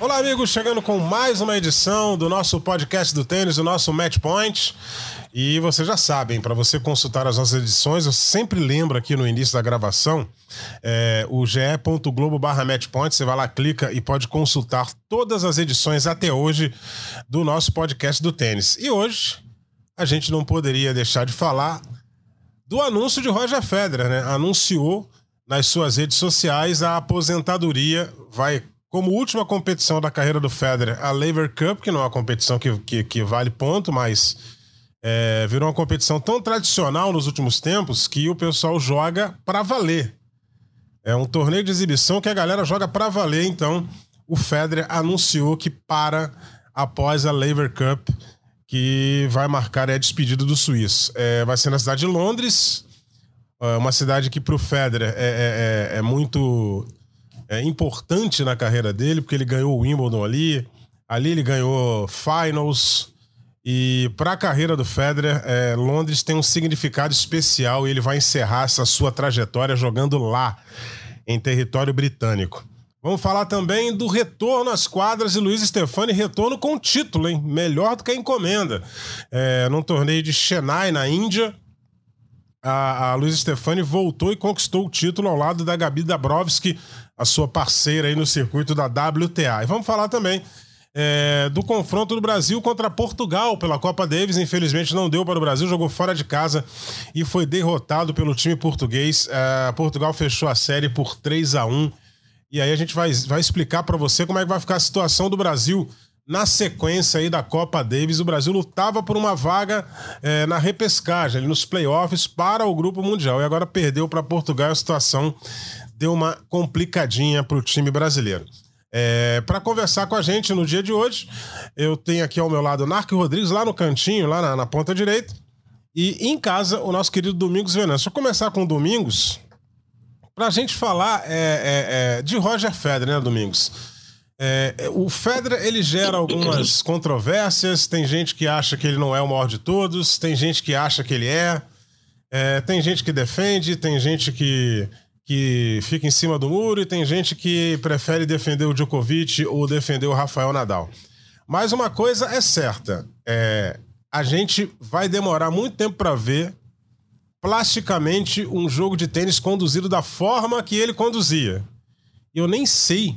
Olá, amigos, chegando com mais uma edição do nosso podcast do tênis, o nosso Match Point. E vocês já sabem, para você consultar as nossas edições, eu sempre lembro aqui no início da gravação, é, o ge.globo barra matchpoint, você vai lá, clica e pode consultar todas as edições até hoje do nosso podcast do tênis. E hoje, a gente não poderia deixar de falar do anúncio de Roger Federer, né? Anunciou nas suas redes sociais a aposentadoria, vai como última competição da carreira do Federer, a Lever Cup, que não é uma competição que, que, que vale ponto, mas é, virou uma competição tão tradicional nos últimos tempos que o pessoal joga para valer. É um torneio de exibição que a galera joga para valer, então o Federer anunciou que para após a Lever Cup, que vai marcar a despedida do suíço. É, vai ser na cidade de Londres, é, uma cidade que para o Federer é, é, é, é muito é, importante na carreira dele, porque ele ganhou o Wimbledon ali, ali ele ganhou Finals. E para a carreira do Federer, é, Londres tem um significado especial e ele vai encerrar essa sua trajetória jogando lá, em território britânico. Vamos falar também do retorno às quadras e Luiz Stefani retorno com título, hein? Melhor do que a encomenda. É, num torneio de Chennai, na Índia, a, a Luiz Stefani voltou e conquistou o título ao lado da Gabi Dabrowski, a sua parceira aí no circuito da WTA. E vamos falar também é, do confronto do Brasil contra Portugal pela Copa Davis. Infelizmente não deu para o Brasil, jogou fora de casa e foi derrotado pelo time português. É, Portugal fechou a série por 3 a 1 E aí a gente vai, vai explicar para você como é que vai ficar a situação do Brasil na sequência aí da Copa Davis, o Brasil lutava por uma vaga é, na repescagem, nos playoffs para o Grupo Mundial. E agora perdeu para Portugal. A situação deu uma complicadinha para o time brasileiro. É, para conversar com a gente no dia de hoje, eu tenho aqui ao meu lado o Narco Rodrigues, lá no cantinho, lá na, na ponta direita. E em casa, o nosso querido Domingos Venâncio. Eu começar com o Domingos, para a gente falar é, é, é, de Roger Federer, né, Domingos? É, o Federer ele gera algumas controvérsias. Tem gente que acha que ele não é o maior de todos, tem gente que acha que ele é, é, tem gente que defende, tem gente que, que fica em cima do muro e tem gente que prefere defender o Djokovic ou defender o Rafael Nadal. Mas uma coisa é certa: é, a gente vai demorar muito tempo para ver plasticamente um jogo de tênis conduzido da forma que ele conduzia. Eu nem sei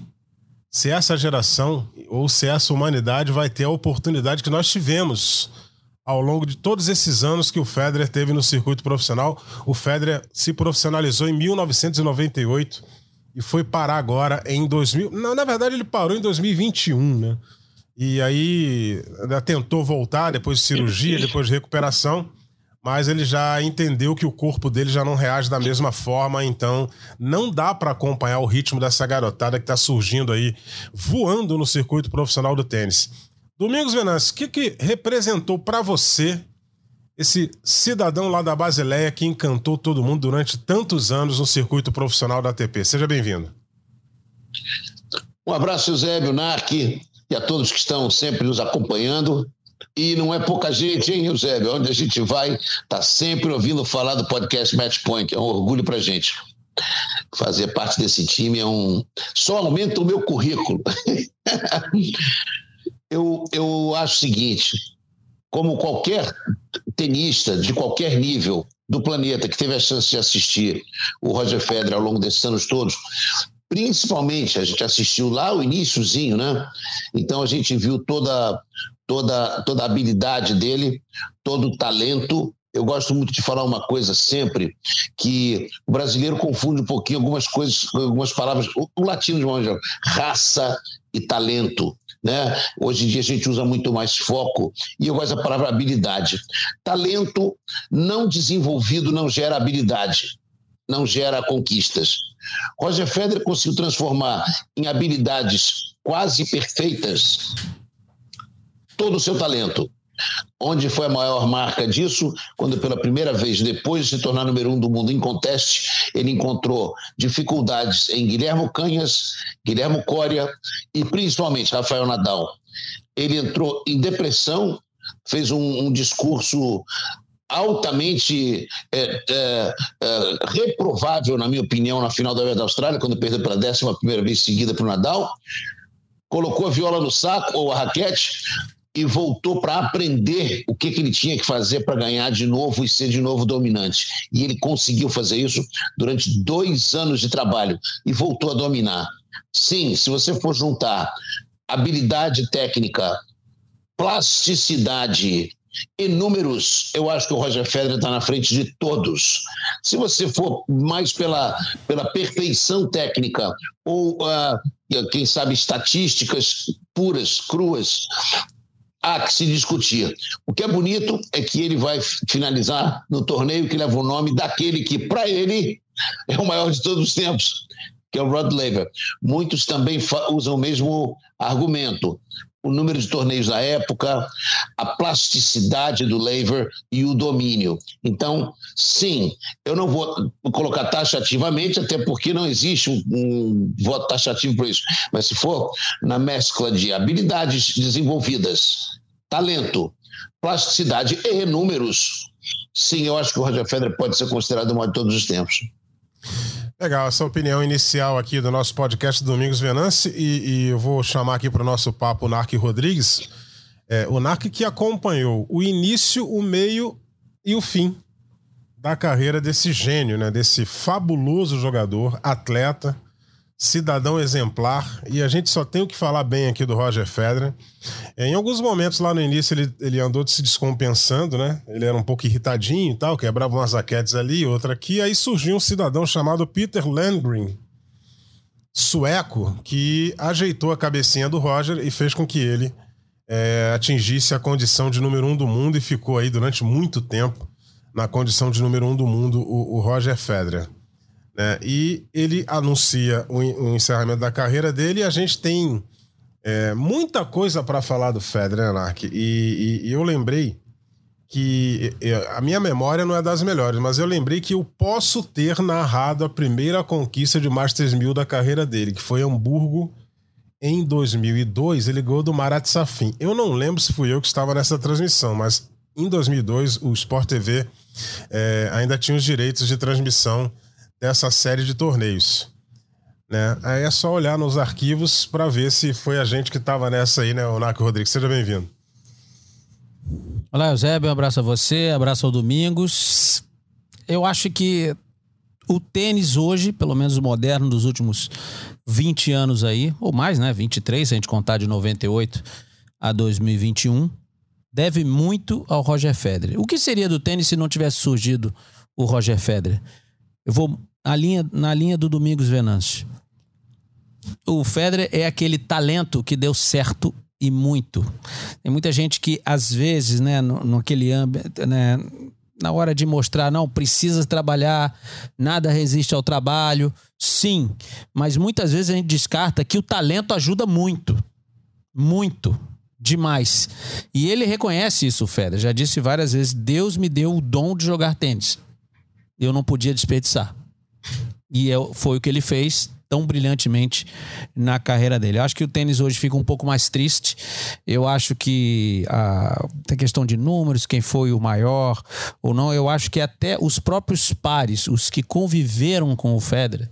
se essa geração ou se essa humanidade vai ter a oportunidade que nós tivemos ao longo de todos esses anos que o Federer teve no circuito profissional. O Federer se profissionalizou em 1998 e foi parar agora em 2000. Não, na verdade, ele parou em 2021, né? E aí tentou voltar depois de cirurgia, depois de recuperação mas ele já entendeu que o corpo dele já não reage da mesma forma, então não dá para acompanhar o ritmo dessa garotada que está surgindo aí, voando no circuito profissional do tênis. Domingos Venâncio, o que, que representou para você esse cidadão lá da Basileia que encantou todo mundo durante tantos anos no circuito profissional da ATP? Seja bem-vindo. Um abraço, Eusébio, Narc, e a todos que estão sempre nos acompanhando. E não é pouca gente, hein, Eusébio? Onde a gente vai, tá sempre ouvindo falar do podcast Match Point. É um orgulho pra gente. Fazer parte desse time é um. Só aumenta o meu currículo. eu, eu acho o seguinte: como qualquer tenista de qualquer nível do planeta que teve a chance de assistir o Roger Federer ao longo desses anos todos, principalmente a gente assistiu lá o iníciozinho, né? Então a gente viu toda toda, toda a habilidade dele, todo o talento. Eu gosto muito de falar uma coisa sempre, que o brasileiro confunde um pouquinho algumas coisas, algumas palavras, o latino de uma raça e talento. Né? Hoje em dia a gente usa muito mais foco e eu gosto da palavra habilidade. Talento não desenvolvido não gera habilidade, não gera conquistas. Roger Federer conseguiu transformar em habilidades quase perfeitas todo o seu talento. Onde foi a maior marca disso? Quando pela primeira vez, depois de se tornar número um do mundo em conteste, ele encontrou dificuldades em Guilherme Canhas, Guilherme Coria e principalmente Rafael Nadal. Ele entrou em depressão, fez um, um discurso altamente é, é, é, reprovável, na minha opinião, na final da da Austrália, quando perdeu pela décima primeira vez seguida para o Nadal, colocou a viola no saco ou a raquete e voltou para aprender o que, que ele tinha que fazer para ganhar de novo e ser de novo dominante. E ele conseguiu fazer isso durante dois anos de trabalho e voltou a dominar. Sim, se você for juntar habilidade técnica, plasticidade e números, eu acho que o Roger Federer está na frente de todos. Se você for mais pela, pela perfeição técnica ou, uh, quem sabe, estatísticas puras, cruas, há que se discutir. O que é bonito é que ele vai finalizar no torneio que leva o nome daquele que, para ele, é o maior de todos os tempos, que é o Rod Laver. Muitos também usam o mesmo argumento. O número de torneios da época, a plasticidade do Laver e o domínio. Então, sim, eu não vou colocar taxativamente, até porque não existe um, um voto taxativo para isso. Mas se for na mescla de habilidades desenvolvidas, talento, plasticidade e números, sim, eu acho que o Roger Federer pode ser considerado o maior de todos os tempos. Legal, essa opinião inicial aqui do nosso podcast Domingos Venance e, e eu vou chamar aqui para o nosso papo o Narc Rodrigues. É, o Narc que acompanhou o início, o meio e o fim da carreira desse gênio, né? Desse fabuloso jogador, atleta, cidadão exemplar, e a gente só tem o que falar bem aqui do Roger Federer. É, em alguns momentos lá no início ele, ele andou se descompensando, né? Ele era um pouco irritadinho e tal, quebrava umas raquetes ali, outra aqui. Aí surgiu um cidadão chamado Peter Landgren, sueco, que ajeitou a cabecinha do Roger e fez com que ele é, atingisse a condição de número um do mundo e ficou aí durante muito tempo na condição de número um do mundo, o, o Roger Federer. Né? E ele anuncia o, o, encerramento da carreira dele e a gente tem é, muita coisa para falar do Federer, Nark. E, e, e, eu lembrei que a minha memória não é das melhores, mas eu lembrei que eu posso ter narrado a primeira conquista de Masters 1000 da carreira dele, que foi Hamburgo em 2002. Ele ganhou do Marat Safin. Eu não lembro se fui eu que estava nessa transmissão, mas em 2002 o Sport TV é, ainda tinha os direitos de transmissão dessa série de torneios. Né? Aí é só olhar nos arquivos para ver se foi a gente que estava nessa aí, né, o Naco Rodrigues. Seja bem-vindo. Olá, Eusébio, um abraço a você, abraço ao Domingos. Eu acho que o tênis hoje, pelo menos o moderno dos últimos 20 anos aí, ou mais, né? 23, se a gente contar de 98 a 2021, deve muito ao Roger Federer. O que seria do tênis se não tivesse surgido o Roger Federer? Eu vou na linha, na linha do Domingos Venâncio. O Federer é aquele talento que deu certo e muito. Tem muita gente que, às vezes, né, no, no aquele âmbito, né, na hora de mostrar, não, precisa trabalhar, nada resiste ao trabalho. Sim, mas muitas vezes a gente descarta que o talento ajuda muito. Muito. Demais. E ele reconhece isso, o Federer. Já disse várias vezes: Deus me deu o dom de jogar tênis eu não podia desperdiçar. E eu, foi o que ele fez tão brilhantemente na carreira dele. Eu acho que o tênis hoje fica um pouco mais triste. Eu acho que a, a questão de números, quem foi o maior ou não, eu acho que até os próprios pares, os que conviveram com o Federer,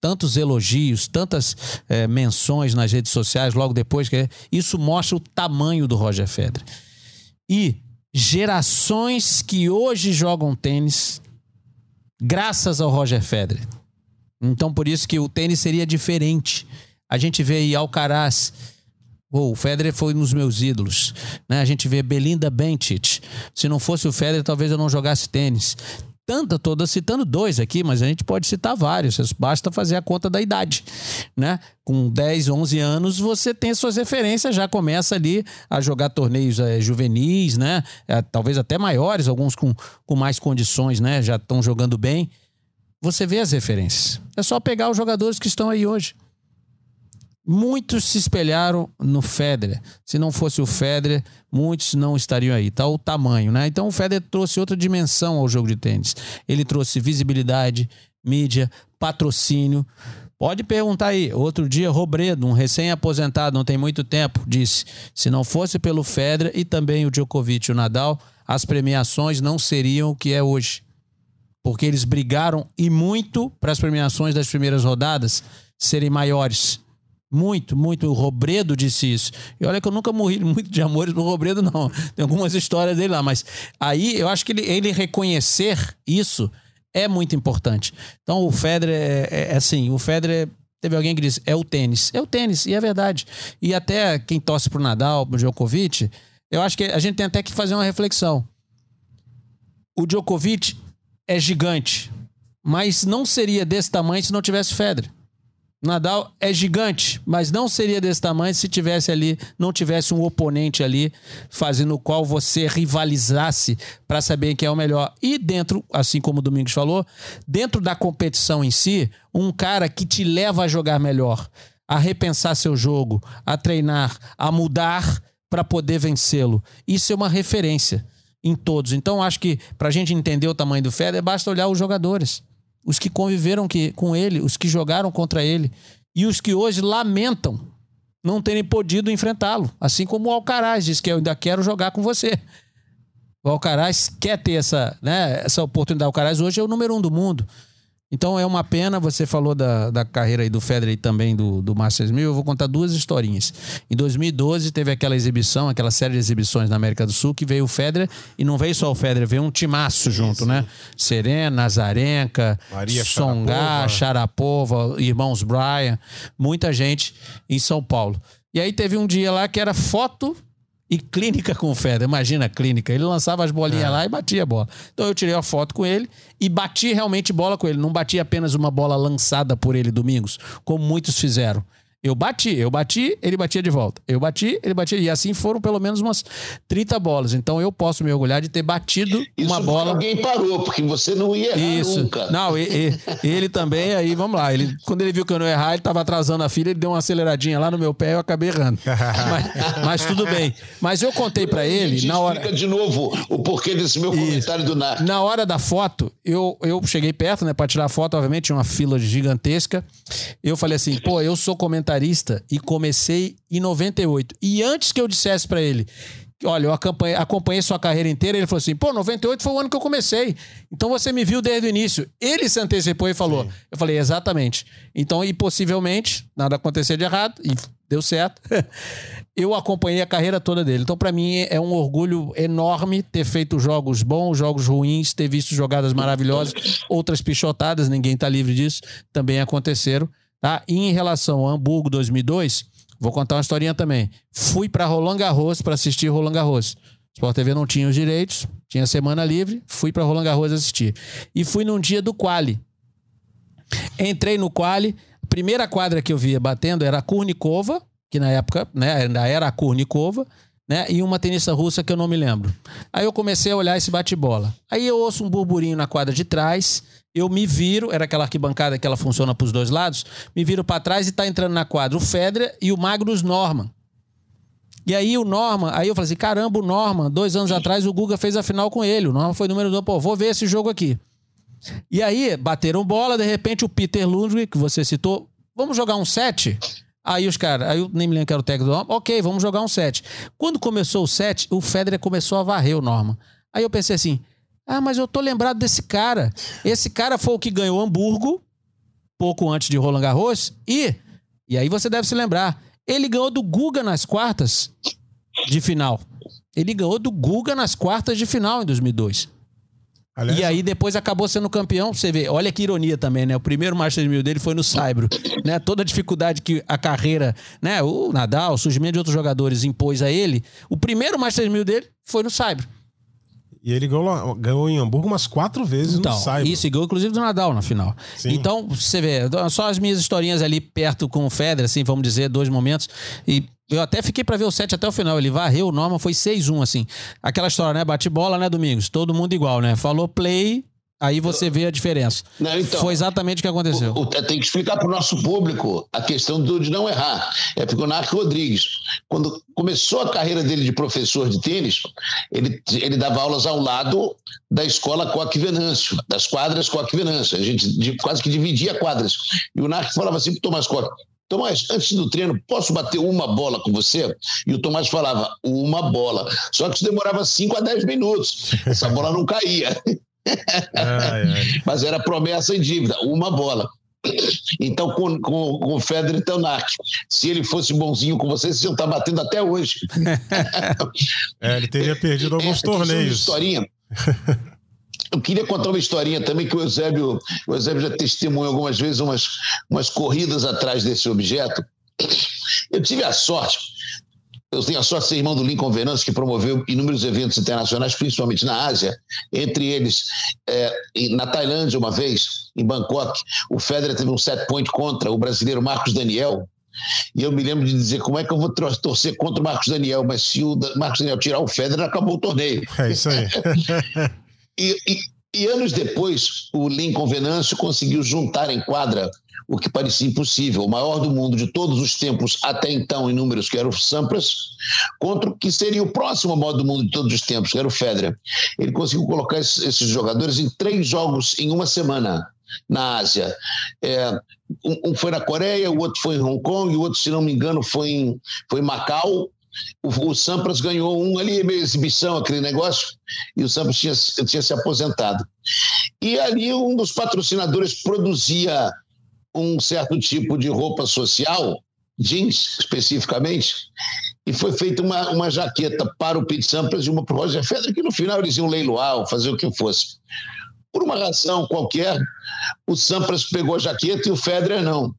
tantos elogios, tantas é, menções nas redes sociais logo depois, que isso mostra o tamanho do Roger Federer. E gerações que hoje jogam tênis graças ao Roger Federer. Então, por isso que o tênis seria diferente. A gente vê aí Alcaraz. Oh, o Federer foi um dos meus ídolos. Né? A gente vê Belinda Bencic. Se não fosse o Federer, talvez eu não jogasse tênis tanta, toda citando dois aqui, mas a gente pode citar vários, basta fazer a conta da idade, né? Com 10, 11 anos, você tem suas referências, já começa ali a jogar torneios é, juvenis, né? É, talvez até maiores, alguns com, com mais condições, né? Já estão jogando bem. Você vê as referências. É só pegar os jogadores que estão aí hoje. Muitos se espelharam no Federer. Se não fosse o Federer, muitos não estariam aí. Tá o tamanho, né? Então o Federer trouxe outra dimensão ao jogo de tênis. Ele trouxe visibilidade, mídia, patrocínio. Pode perguntar aí. Outro dia, Robredo, um recém-aposentado, não tem muito tempo, disse: se não fosse pelo Federer e também o Djokovic e o Nadal, as premiações não seriam o que é hoje. Porque eles brigaram e muito para as premiações das primeiras rodadas serem maiores. Muito, muito. O Robredo disse isso. E olha que eu nunca morri muito de amores no Robredo, não. Tem algumas histórias dele lá. Mas aí eu acho que ele, ele reconhecer isso é muito importante. Então o Federer é, é, é assim, o Federer teve alguém que disse, é o tênis. É o tênis, e é verdade. E até quem torce pro Nadal, pro Djokovic, eu acho que a gente tem até que fazer uma reflexão. O Djokovic é gigante, mas não seria desse tamanho se não tivesse Federer. Nadal é gigante, mas não seria desse tamanho se tivesse ali, não tivesse um oponente ali fazendo o qual você rivalizasse para saber quem é o melhor. E dentro, assim como o Domingos falou, dentro da competição em si, um cara que te leva a jogar melhor, a repensar seu jogo, a treinar, a mudar para poder vencê-lo. Isso é uma referência em todos. Então acho que para a gente entender o tamanho do Federer, basta olhar os jogadores os que conviveram que, com ele, os que jogaram contra ele e os que hoje lamentam não terem podido enfrentá-lo. Assim como o Alcaraz diz que eu ainda quero jogar com você. O Alcaraz quer ter essa, né, essa oportunidade. O Alcaraz hoje é o número um do mundo. Então é uma pena, você falou da, da carreira aí do Federer e também do, do Masters 1000, eu vou contar duas historinhas. Em 2012 teve aquela exibição, aquela série de exibições na América do Sul, que veio o Federer, e não veio só o Federer, veio um timaço junto, né? Serena, Nazarenka, Maria Songá, Sharapova, irmãos Bryan, muita gente em São Paulo. E aí teve um dia lá que era foto e clínica com Federer. Imagina a clínica. Ele lançava as bolinhas é. lá e batia a bola. Então eu tirei a foto com ele e bati realmente bola com ele. Não bati apenas uma bola lançada por ele domingos, como muitos fizeram. Eu bati, eu bati, ele batia de volta. Eu bati, ele batia. E assim foram pelo menos umas 30 bolas. Então eu posso me orgulhar de ter batido Isso uma bola. Alguém parou, porque você não ia errar Isso. nunca. Não, e, e, ele também, aí vamos lá. Ele, quando ele viu que eu não ia errar, ele estava atrasando a filha, ele deu uma aceleradinha lá no meu pé e eu acabei errando. mas, mas, tudo bem. Mas eu contei para ele, na hora. Explica de novo o porquê desse meu Isso. comentário do Nath. Na hora da foto, eu, eu cheguei perto, né, para tirar a foto, obviamente, tinha uma fila gigantesca. Eu falei assim, pô, eu sou comentarista e comecei em 98. E antes que eu dissesse para ele, olha, eu acompanhei, acompanhei, sua carreira inteira, ele falou assim, pô, 98 foi o ano que eu comecei. Então você me viu desde o início. Ele se antecipou e falou. Sim. Eu falei, exatamente. Então, e possivelmente, nada aconteceu de errado, e deu certo. eu acompanhei a carreira toda dele. Então, para mim, é um orgulho enorme ter feito jogos bons, jogos ruins, ter visto jogadas maravilhosas, outras pichotadas, ninguém tá livre disso, também aconteceram. Tá? E em relação a Hamburgo 2002, vou contar uma historinha também. Fui para Roland Garros para assistir Roland Garros. Sport TV não tinha os direitos, tinha semana livre, fui para Roland Garros assistir. E fui num dia do quali. Entrei no quali, a primeira quadra que eu via batendo era a Kurnikova, que na época, né, ainda era a Kurnikova, né? E uma tenista russa que eu não me lembro. Aí eu comecei a olhar esse bate-bola. Aí eu ouço um burburinho na quadra de trás, eu me viro, era aquela arquibancada que ela funciona para os dois lados, me viro para trás e tá entrando na quadra o Federer e o Magnus Norman. E aí o Norman, aí eu falei assim, caramba, o Norman, dois anos atrás o Guga fez a final com ele, o Norman foi número dois, pô, vou ver esse jogo aqui. E aí, bateram bola, de repente o Peter Lundgren, que você citou, vamos jogar um set? Aí os caras, aí eu nem me lembro que era o técnico do Norman, ok, vamos jogar um set. Quando começou o set, o Federer começou a varrer o Norman. Aí eu pensei assim, ah, mas eu tô lembrado desse cara. Esse cara foi o que ganhou Hamburgo, pouco antes de Roland Garros, e, e aí você deve se lembrar, ele ganhou do Guga nas quartas de final. Ele ganhou do Guga nas quartas de final em 2002. Aliás, e aí depois acabou sendo campeão. Você vê, olha que ironia também, né? O primeiro Masters 1000 dele foi no Saibro, né? Toda a dificuldade que a carreira, né? O Nadal, o surgimento de outros jogadores impôs a ele. O primeiro Masters 1000 dele foi no Saibro. E ele ganhou, ganhou em Hamburgo umas quatro vezes então, no Saibro. Isso, e ganhou inclusive do Nadal na final. Sim. Então, você vê, só as minhas historinhas ali perto com o Federer, assim, vamos dizer, dois momentos. E eu até fiquei para ver o set até o final. Ele varreu, o Norma foi 6-1, assim. Aquela história, né? Bate bola, né, Domingos? Todo mundo igual, né? Falou play, Aí você vê a diferença. Não, então, Foi exatamente o que aconteceu. O, o, tem que explicar para o nosso público a questão do, de não errar. É porque o Narc Rodrigues, quando começou a carreira dele de professor de tênis, ele, ele dava aulas ao lado da escola Coque Venâncio, das quadras Coque Venâncio. A gente de, quase que dividia quadras. E o Narc falava assim para o Tomás Coque, Tomás, antes do treino, posso bater uma bola com você? E o Tomás falava, uma bola. Só que isso demorava 5 a 10 minutos. Essa bola não caía. Ai, ai. Mas era promessa em dívida, uma bola. Então, com, com, com o Federer Teonac, se ele fosse bonzinho com você, você está batendo até hoje. é, ele teria perdido alguns é, torneios. Historinha. Eu queria contar uma historinha também que o Eusébio, o Eusébio já testemunhou algumas vezes umas, umas corridas atrás desse objeto. Eu tive a sorte eu tenho a sorte de ser irmão do Lincoln Venâncio, que promoveu inúmeros eventos internacionais, principalmente na Ásia, entre eles é, na Tailândia, uma vez, em Bangkok. O Federer teve um set point contra o brasileiro Marcos Daniel. E eu me lembro de dizer como é que eu vou torcer contra o Marcos Daniel, mas se o Marcos Daniel tirar o Federer, acabou o torneio. É isso aí. e, e, e anos depois, o Lincoln Venâncio conseguiu juntar em quadra o que parecia impossível, o maior do mundo de todos os tempos até então em números, que era o Sampras, contra o que seria o próximo maior do mundo de todos os tempos, que era o Federer. Ele conseguiu colocar esses jogadores em três jogos em uma semana na Ásia. É, um, foi na Coreia, o outro foi em Hong Kong, o outro, se não me engano, foi em, foi em Macau. O, o Sampras ganhou um ali, meio exibição, aquele negócio, e o Sampras tinha, tinha se aposentado. E ali um dos patrocinadores produzia um certo tipo de roupa social, jeans especificamente, e foi feita uma, uma jaqueta para o Pete Sampras e uma para o Roger Federer, que no final eles iam leiloar ou fazer o que fosse. Por uma razão qualquer, o Sampras pegou a jaqueta e o Federer não.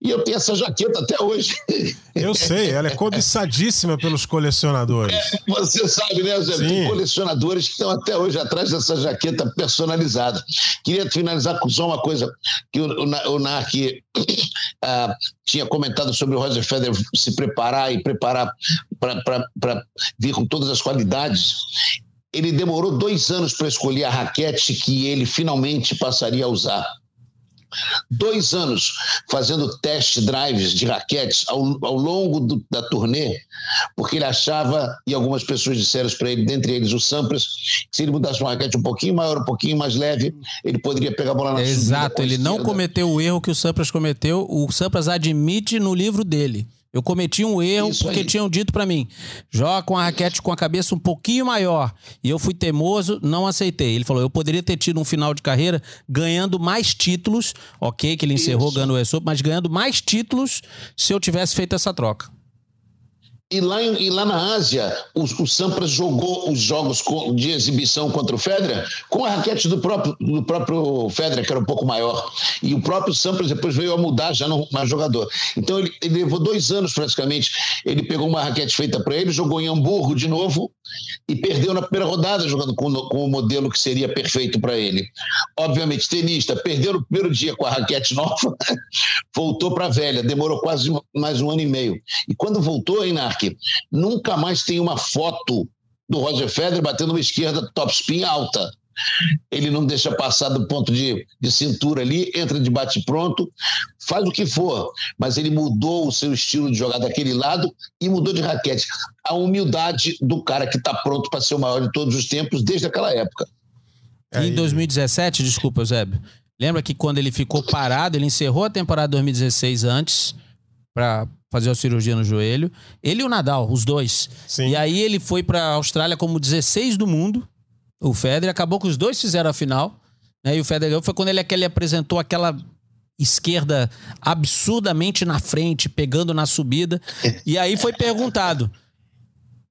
E eu tenho essa jaqueta até hoje. Eu sei, ela é cobiçadíssima pelos colecionadores. É, você sabe, né, Zé? Sim. Tem colecionadores que estão até hoje atrás dessa jaqueta personalizada. Queria finalizar com só uma coisa que o, o, o Narc ah, tinha comentado sobre o Roger Federer se preparar e preparar para vir com todas as qualidades ele demorou dois anos para escolher a raquete que ele finalmente passaria a usar. Dois anos fazendo test drives de raquetes ao, ao longo do, da turnê, porque ele achava, e algumas pessoas disseram para ele, dentre eles o Sampras, que se ele mudasse uma raquete um pouquinho maior, um pouquinho mais leve, ele poderia pegar a bola na Exato, ele não cometeu o erro que o Sampras cometeu, o Sampras admite no livro dele. Eu cometi um erro Isso porque aí. tinham dito para mim: joga com a raquete com a cabeça um pouquinho maior. E eu fui teimoso, não aceitei. Ele falou: eu poderia ter tido um final de carreira ganhando mais títulos, ok, que ele encerrou Isso. ganhando o ESOP, mas ganhando mais títulos se eu tivesse feito essa troca. E lá, em, e lá na Ásia, o, o Sampras jogou os jogos de exibição contra o Federer com a raquete do próprio, do próprio Federer, que era um pouco maior. E o próprio Sampras depois veio a mudar já no, no jogador. Então ele, ele, levou dois anos praticamente. Ele pegou uma raquete feita para ele, jogou em Hamburgo de novo e perdeu na primeira rodada jogando com, com o modelo que seria perfeito para ele. Obviamente, tenista, perdeu no primeiro dia com a raquete nova, voltou para a velha, demorou quase mais um ano e meio. E quando voltou, hein, nunca mais tem uma foto do Roger Federer batendo uma esquerda top spin alta. Ele não deixa passar do ponto de, de cintura ali, entra de bate pronto, faz o que for, mas ele mudou o seu estilo de jogar daquele lado e mudou de raquete. A humildade do cara que está pronto para ser o maior de todos os tempos desde aquela época. em 2017, desculpa, Eusébio, lembra que quando ele ficou parado, ele encerrou a temporada 2016 antes para fazer a cirurgia no joelho. Ele e o Nadal, os dois. Sim. E aí ele foi para a Austrália como 16 do mundo, o Federer. Acabou que os dois fizeram a final. Né? E o Federer. Foi quando ele, ele apresentou aquela esquerda absurdamente na frente, pegando na subida. E aí foi perguntado.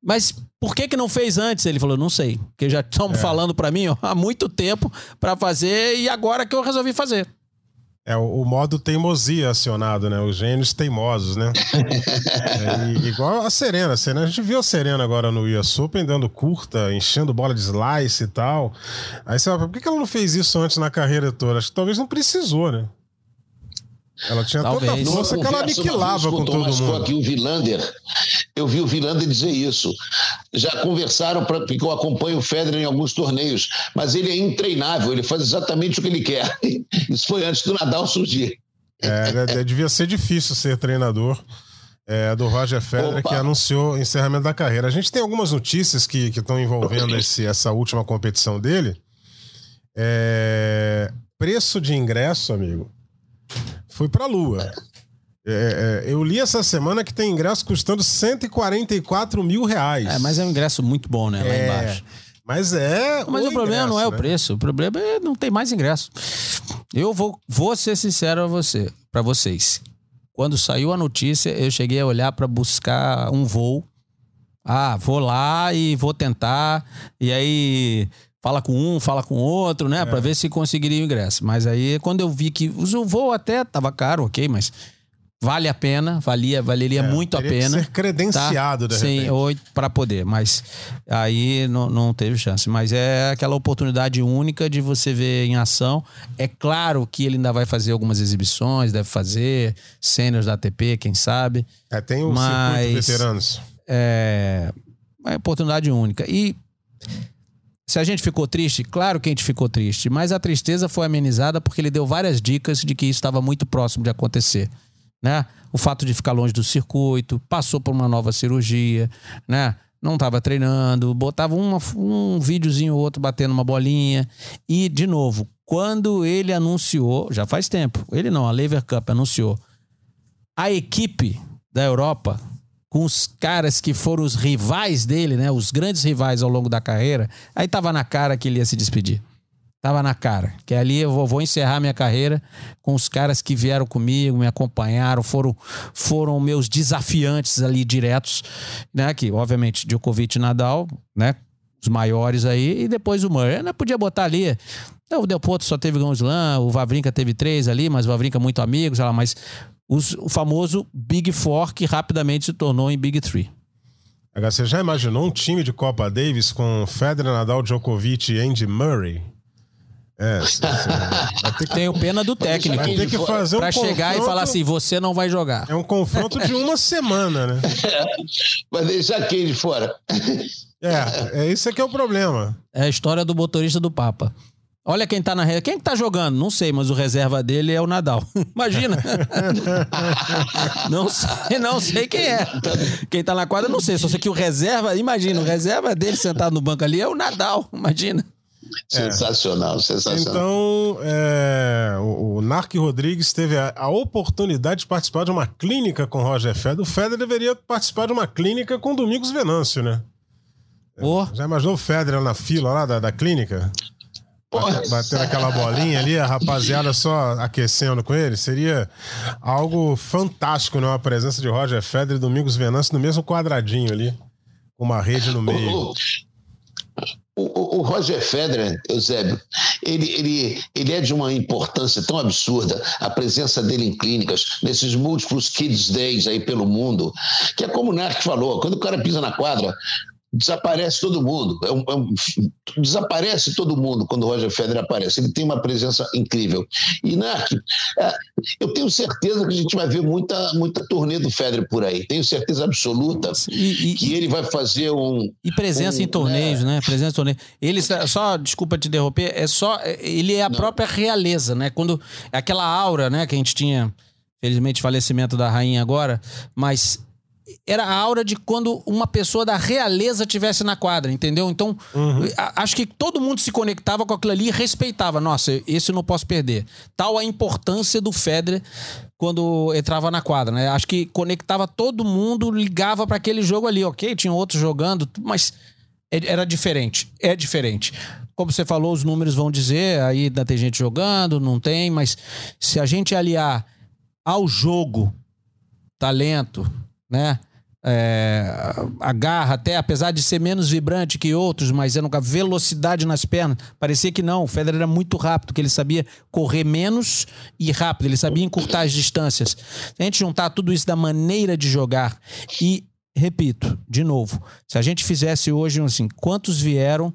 Mas por que que não fez antes? Ele falou, não sei, porque já estão é. falando para mim ó, há muito tempo para fazer e agora que eu resolvi fazer. É o, o, modo teimosia acionado, né? Os gênios teimosos, né? é, e, igual a Serena. A Serena. A gente viu a Serena agora no US Open dando curta, enchendo bola de slice e tal. Aí você fala, por que ela não fez isso antes na carreira toda? Acho que talvez não precisou, né? Ela tinha Talvez. tanta força que ela aniquilava com todo mundo. Aqui o Vilander, Eu vi o Vilander dizer isso. Já conversaram, pra, porque eu acompanho o Federer em alguns torneios, mas ele é intreinável, ele faz exatamente o que ele quer. Isso foi antes do Nadal surgir. É, devia ser difícil ser treinador é, do Roger Federer, Opa. que anunciou o encerramento da carreira. A gente tem algumas notícias que estão envolvendo esse, essa última competição dele. É, preço de ingresso, amigo, foi para a lua. É, é, eu li essa semana que tem ingresso custando 144 mil reais. É, mas é um ingresso muito bom, né? Lá é, embaixo. Mas é. Mas o, o problema ingresso, não é né? o preço. O problema é não tem mais ingresso. Eu vou, vou ser sincero a você, para vocês. Quando saiu a notícia, eu cheguei a olhar para buscar um voo. Ah, vou lá e vou tentar. E aí fala com um, fala com outro, né? É. Para ver se conseguiria o ingresso. Mas aí quando eu vi que o voo até tava caro, ok, mas vale a pena, valia, valeria é, muito a pena. ser credenciado, tá? Sim, para poder, mas aí não, não teve chance. Mas é aquela oportunidade única de você ver em ação. É claro que ele ainda vai fazer algumas exibições, deve fazer cenas da ATP, quem sabe. É, tem o mas, circuito veteranos. É, é oportunidade única. E se a gente ficou triste, claro que a gente ficou triste, mas a tristeza foi amenizada porque ele deu várias dicas de que isso estava muito próximo de acontecer né? O fato de ficar longe do circuito, passou por uma nova cirurgia, né? Não estava treinando, botava uma, um videozinho ou outro batendo uma bolinha. E, de novo, quando ele anunciou, já faz tempo, ele não, a Lever Cup anunciou, a equipe da Europa, com os caras que foram os rivais dele, né? Os grandes rivais ao longo da carreira, aí tava na cara que ele ia se despedir. Tava na cara. Que ali eu vou, vou, encerrar minha carreira com os caras que vieram comigo, me acompanharam, foram, foram meus desafiantes ali diretos, né? Que, obviamente, Djokovic e Nadal, né? Os maiores aí, e depois o Murray. Eu podia botar ali. O Del Potro só teve Grand Slam, o Vavrinka teve três ali, mas o Vavrinka muito amigo, sei lá, mas os, o famoso Big Four que rapidamente se tornou em Big Three. Agora, você já imaginou um time de Copa Davis com Federer, Nadal, Djokovic e Andy Murray? É, que... Tenho pena do técnico. Vai ter que fazer um pra chegar e falar assim: você não vai jogar. É um confronto de uma semana, né? Vai deixar quem de fora? É, é isso que é o problema. É a história do motorista do Papa. Olha quem tá na reserva. Quem que tá jogando? Não sei, mas o reserva dele é o Nadal. Imagina. não sei, não sei quem é. Quem tá na quadra, não sei. Só sei que o reserva, imagina, o reserva dele sentado no banco ali é o Nadal. Imagina. Sensacional, é. sensacional. Então, é, o, o Narc Rodrigues teve a, a, oportunidade de participar de uma clínica com Roger Federer. O Federer deveria participar de uma clínica com Domingos Venâncio, né? Oh. Já imaginou o Federer na fila lá da, da clínica? Bater, batendo aquela bolinha ali, a rapaziada só aquecendo com ele, seria algo fantástico, né? A presença de Roger Federer e Domingos Venâncio no mesmo quadradinho ali, com uma rede no meio. O, o, Roger Federer, Eusébio, ele, ele, ele é de uma importância tão absurda, a presença dele em clínicas, nesses múltiplos Kids Days aí pelo mundo, que é como o Narc falou, quando o cara pisa na quadra, desaparece todo mundo. É um, é um, desaparece todo mundo quando o Roger Federer aparece. Ele tem uma presença incrível. E, Narc, é, eu tenho certeza que a gente vai ver muita, muita turnê do Federer por aí. Tenho certeza absoluta e, e, que ele vai fazer um. E presença um, em torneios, né? né? Presença em torneios. Ele, só, desculpa te interromper, é só. Ele é a Não. própria realeza, né? Quando. Aquela aura, né, que a gente tinha. Felizmente, falecimento da rainha agora, mas era a aura de quando uma pessoa da realeza tivesse na quadra, entendeu? Então, uhum. acho que todo mundo se conectava com aquilo ali e respeitava. Nossa, esse eu não posso perder. Tal a importância do Federer quando entrava na quadra, né? Acho que conectava todo mundo, ligava para aquele jogo ali, ok? Tinha outros jogando, mas é, era diferente. É diferente. Como você falou, os números vão dizer, aí ainda tem gente jogando, não tem, mas se a gente aliar ao jogo talento, né? É, a garra, até apesar de ser menos vibrante que outros, mas era a velocidade nas pernas. Parecia que não. O Federer era muito rápido, que ele sabia correr menos e rápido, ele sabia encurtar as distâncias. Se a gente juntar tudo isso da maneira de jogar e, repito, de novo, se a gente fizesse hoje assim, quantos vieram,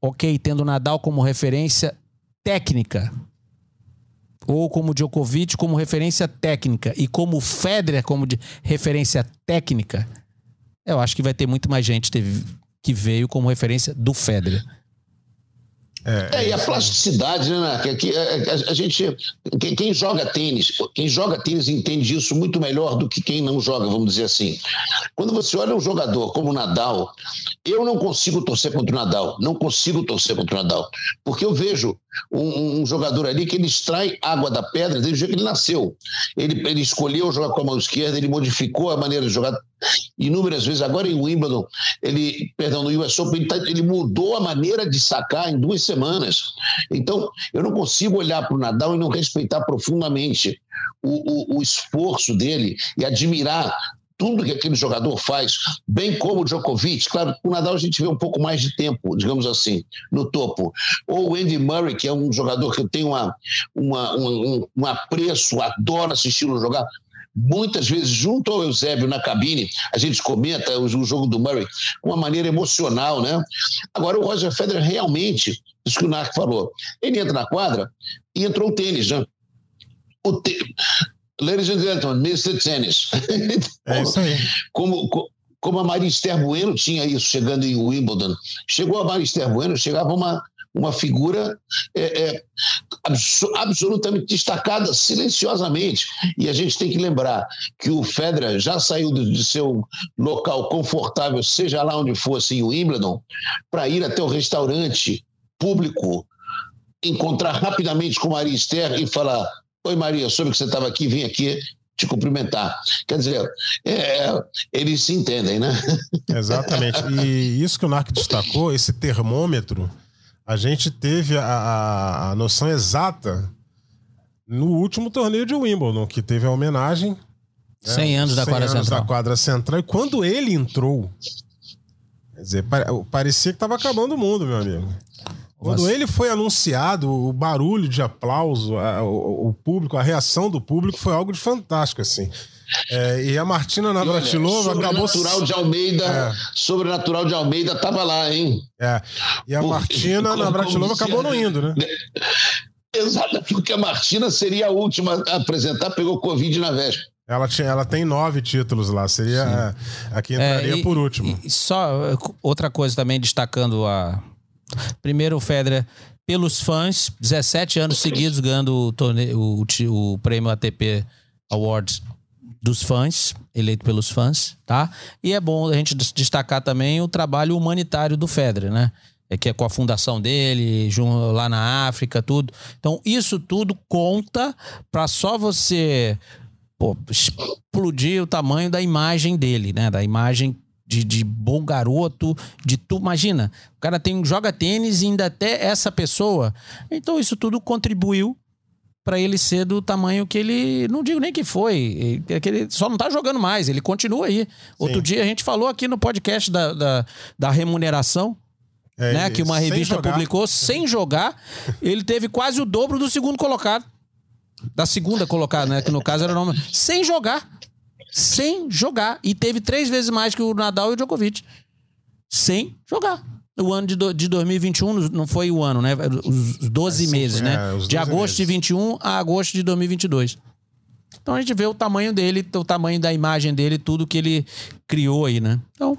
ok, tendo Nadal como referência técnica, ou como Djokovic como referência técnica e como Federer como de referência técnica, eu acho que vai ter muito mais gente que veio como referência do Federer. É, é, e a plasticidade, né, que, que a, a, gente, quem, quem, joga tênis, quem joga tênis entende isso muito melhor do que quem não joga, vamos dizer assim. Quando você olha um jogador como o Nadal, eu não consigo torcer contra o Nadal, não consigo torcer contra o Nadal, porque eu vejo um, um jogador ali que ele extrai água da pedra desde o dia que ele nasceu. Ele, ele escolheu jogar com a mão esquerda, ele modificou a maneira de jogar inúmeras vezes. Agora em Wimbledon, ele, perdão, no US Open, ele, tá, ele mudou a maneira de sacar em duas semanas. Então, eu não consigo olhar para o Nadal e não respeitar profundamente o, o, o esforço dele e admirar tudo que aquele jogador faz, bem como o Djokovic. Claro, o Nadal a gente vê um pouco mais de tempo, digamos assim, no topo. Ou o Andy Murray, que é um jogador que eu tenho uma, uma, um, um apreço, adoro assisti-lo jogar muitas vezes junto ao Eusébio na cabine, a gente comenta o, o jogo do Murray com uma maneira emocional, né? Agora o Roger Federer realmente, isso que o Narc falou, ele entra na quadra e entrou o tênis, né? O te... Ladies and gentlemen, Mr. Tennis. é isso aí. Como, como a Maria Esther Bueno tinha isso chegando em Wimbledon. Chegou a Maria Esther Bueno, chegava uma, uma figura é, é, absolutamente destacada silenciosamente. E a gente tem que lembrar que o Federer já saiu de seu local confortável, seja lá onde fosse em Wimbledon, para ir até o restaurante público, encontrar rapidamente com Maria Esther e falar: Oi, Maria, soube que você estava aqui, vim aqui te cumprimentar. Quer dizer, é, eles se entendem, né? Exatamente. E isso que o Narc destacou, esse termômetro a gente teve a, a, a noção exata no último torneio de Wimbledon, que teve a homenagem. 100 né, anos da 100 quadra anos central. da quadra central. E quando ele entrou, quer dizer, parecia que estava acabando o mundo, meu amigo. Quando Nossa. ele foi anunciado, o barulho de aplauso, a, o, o, público, a reação do público foi algo de fantástico, assim. É, e a Martina Navratilova acabou. Sobrenatural de Almeida, é. Sobrenatural de Almeida tava lá, hein? É. E a Martina Navratilova acabou não indo, né? Exato, porque a Martina seria a última a apresentar, pegou Covid na véspera. Ela, tinha, ela tem nove títulos lá, seria a, a que entraria é, e, por último. E só outra coisa também destacando a. Primeiro, o Federer, pelos fãs, 17 anos seguidos ganhando o, o, o prêmio ATP Awards dos fãs, eleito pelos fãs, tá? E é bom a gente destacar também o trabalho humanitário do Federer, né? É que é com a fundação dele, lá na África, tudo. Então, isso tudo conta para só você pô, explodir o tamanho da imagem dele, né? Da imagem de, de, bom garoto, de tu. Imagina, o cara tem joga tênis e ainda até essa pessoa. Então, isso tudo contribuiu para ele ser do tamanho que ele. Não digo nem que foi, é que ele só não tá jogando mais, ele continua aí. Sim. Outro dia a gente falou aqui no podcast da, da, da remuneração. É, né, que uma revista jogar. publicou sem jogar, ele teve quase o dobro do segundo colocado. Da segunda colocada, né? Que no caso era o nome. Sem jogar. Sem jogar. E teve três vezes mais que o Nadal e o Djokovic. Sem jogar o ano de, do, de 2021 não foi o ano, né? Os 12 é, meses, né? É, de agosto meses. de 21 a agosto de 2022. Então a gente vê o tamanho dele, o tamanho da imagem dele, tudo que ele criou aí, né? Então,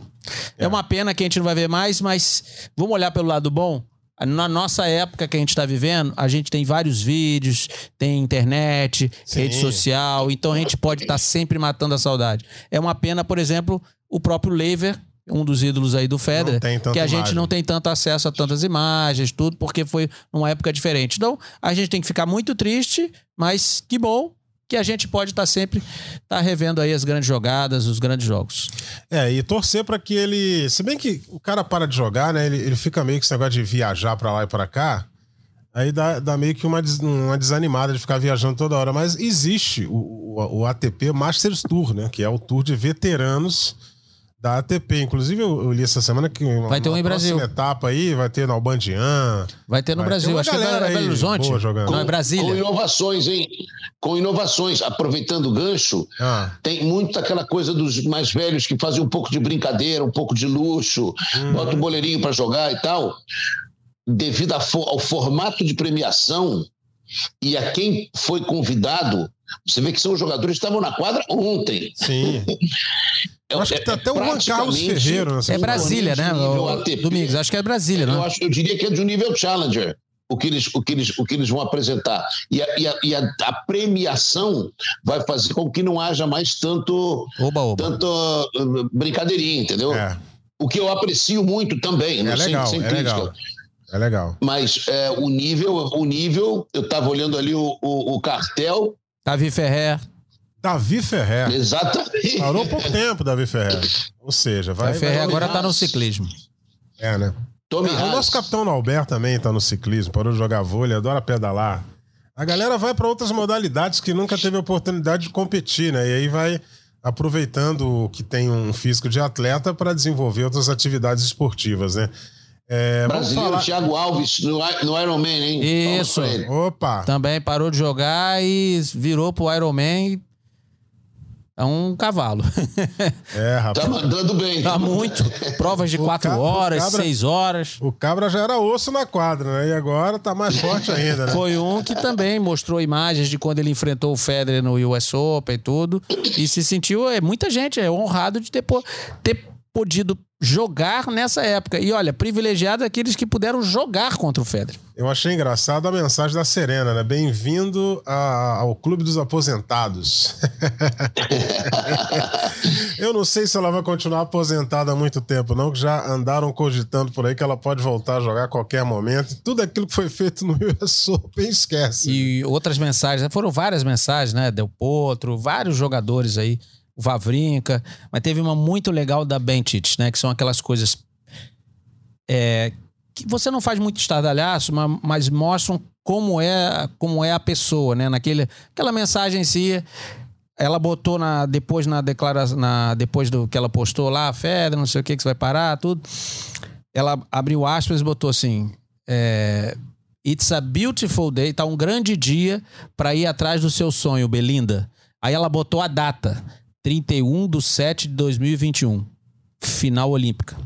é. é uma pena que a gente não vai ver mais, mas vamos olhar pelo lado bom. Na nossa época que a gente está vivendo, a gente tem vários vídeos, tem internet, Sim. rede social, então a gente pode estar tá sempre matando a saudade. É uma pena, por exemplo, o próprio Lever um dos ídolos aí do Federer, que a gente imagem. não tem tanto acesso a tantas imagens, tudo, porque foi numa época diferente. Então, a gente tem que ficar muito triste, mas que bom que a gente pode estar tá sempre tá revendo aí as grandes jogadas, os grandes jogos. É, e torcer para que ele, se bem que o cara para de jogar, né, ele, ele fica meio que esse negócio de viajar para lá e para cá, Aí dá, dá, meio que uma, uma desanimada de ficar viajando toda hora. Mas existe o, o, o, ATP Masters Tour, né? Que é o tour de veteranos da ATP. Inclusive, eu, li essa semana que vai ter um em Brasil. etapa aí vai ter no Albandian. Vai ter no vai Brasil. Ter Acho que é Belo Horizonte. Jogando. Não, é Brasília. Com inovações, hein? Com inovações. Aproveitando o gancho, ah. tem muito aquela coisa dos mais velhos que fazem um pouco de brincadeira, um pouco de luxo, uhum. bota um boleirinho para jogar e tal. Devido ao formato de premiação e a quem foi convidado, Você vê que são jogadores que estavam na quadra ontem. Sim. Eu acho que tá até o Juan Carlos Ferreiro nessa É Brasília, né? O, Domingos, acho que é Brasília, né? Eu, acho, eu diria que é de um nível challenger o que eles, o que eles, o que eles vão apresentar. E, a, e, a, e a, a, premiação vai fazer com que não haja mais tanto, oba, oba. tanto uh, brincadeirinha, entendeu? É. O que eu aprecio muito também, é né? legal, sem, sem é crítica. Legal. É legal. Mas é, o nível, o nível, eu estava olhando ali o, o, o cartel. Davi Ferrer. Davi Ferrer. Exatamente. Parou pouco tempo, Davi Ferrer. Ou seja, vai. Davi Ferrer agora está no ciclismo. É, né? Tommy é, o nosso capitão Norberto também está no ciclismo, parou de jogar vôlei, adora pedalar. A galera vai para outras modalidades que nunca teve oportunidade de competir, né? E aí vai aproveitando que tem um físico de atleta para desenvolver outras atividades esportivas, né? É, Brasileiro falar... Thiago Alves no, no Ironman, hein? Isso. Opa. Também parou de jogar e virou pro Ironman é um cavalo. É, rapaz. Tá mandando bem. Tá muito. Provas de o quatro horas, cabra, seis horas. O cabra já era osso na quadra, né? E agora tá mais forte ainda, né? Foi um que também mostrou imagens de quando ele enfrentou o Federer no US Open e tudo. E se sentiu, é, muita gente é honrado de ter, ter podido jogar nessa época. E olha, privilegiado aqueles que puderam jogar contra o Federer. Eu achei engraçado a mensagem da Serena, né? Bem-vindo ao Clube dos Aposentados. Eu não sei se ela vai continuar aposentada há muito tempo, não, que já andaram cogitando por aí que ela pode voltar a jogar a qualquer momento. Tudo aquilo que foi feito no US Open, esquece. E outras mensagens, foram várias mensagens, né? Del Potro, vários jogadores aí o Vavrinca, mas teve uma muito legal da Bentit, né? Que são aquelas coisas é, que você não faz muito estardalhaço, mas, mas, mostram como é, como é a pessoa, né? Naquele, aquela mensagem em si, ela botou na, depois na declaração, na, depois do que ela postou lá, Fedra, não sei o que, que você vai parar, tudo. Ela abriu aspas e botou assim: é, It's a beautiful day, tá um grande dia para ir atrás do seu sonho, Belinda. Aí ela botou a data. 31 de 7 de 2021. Final olímpica.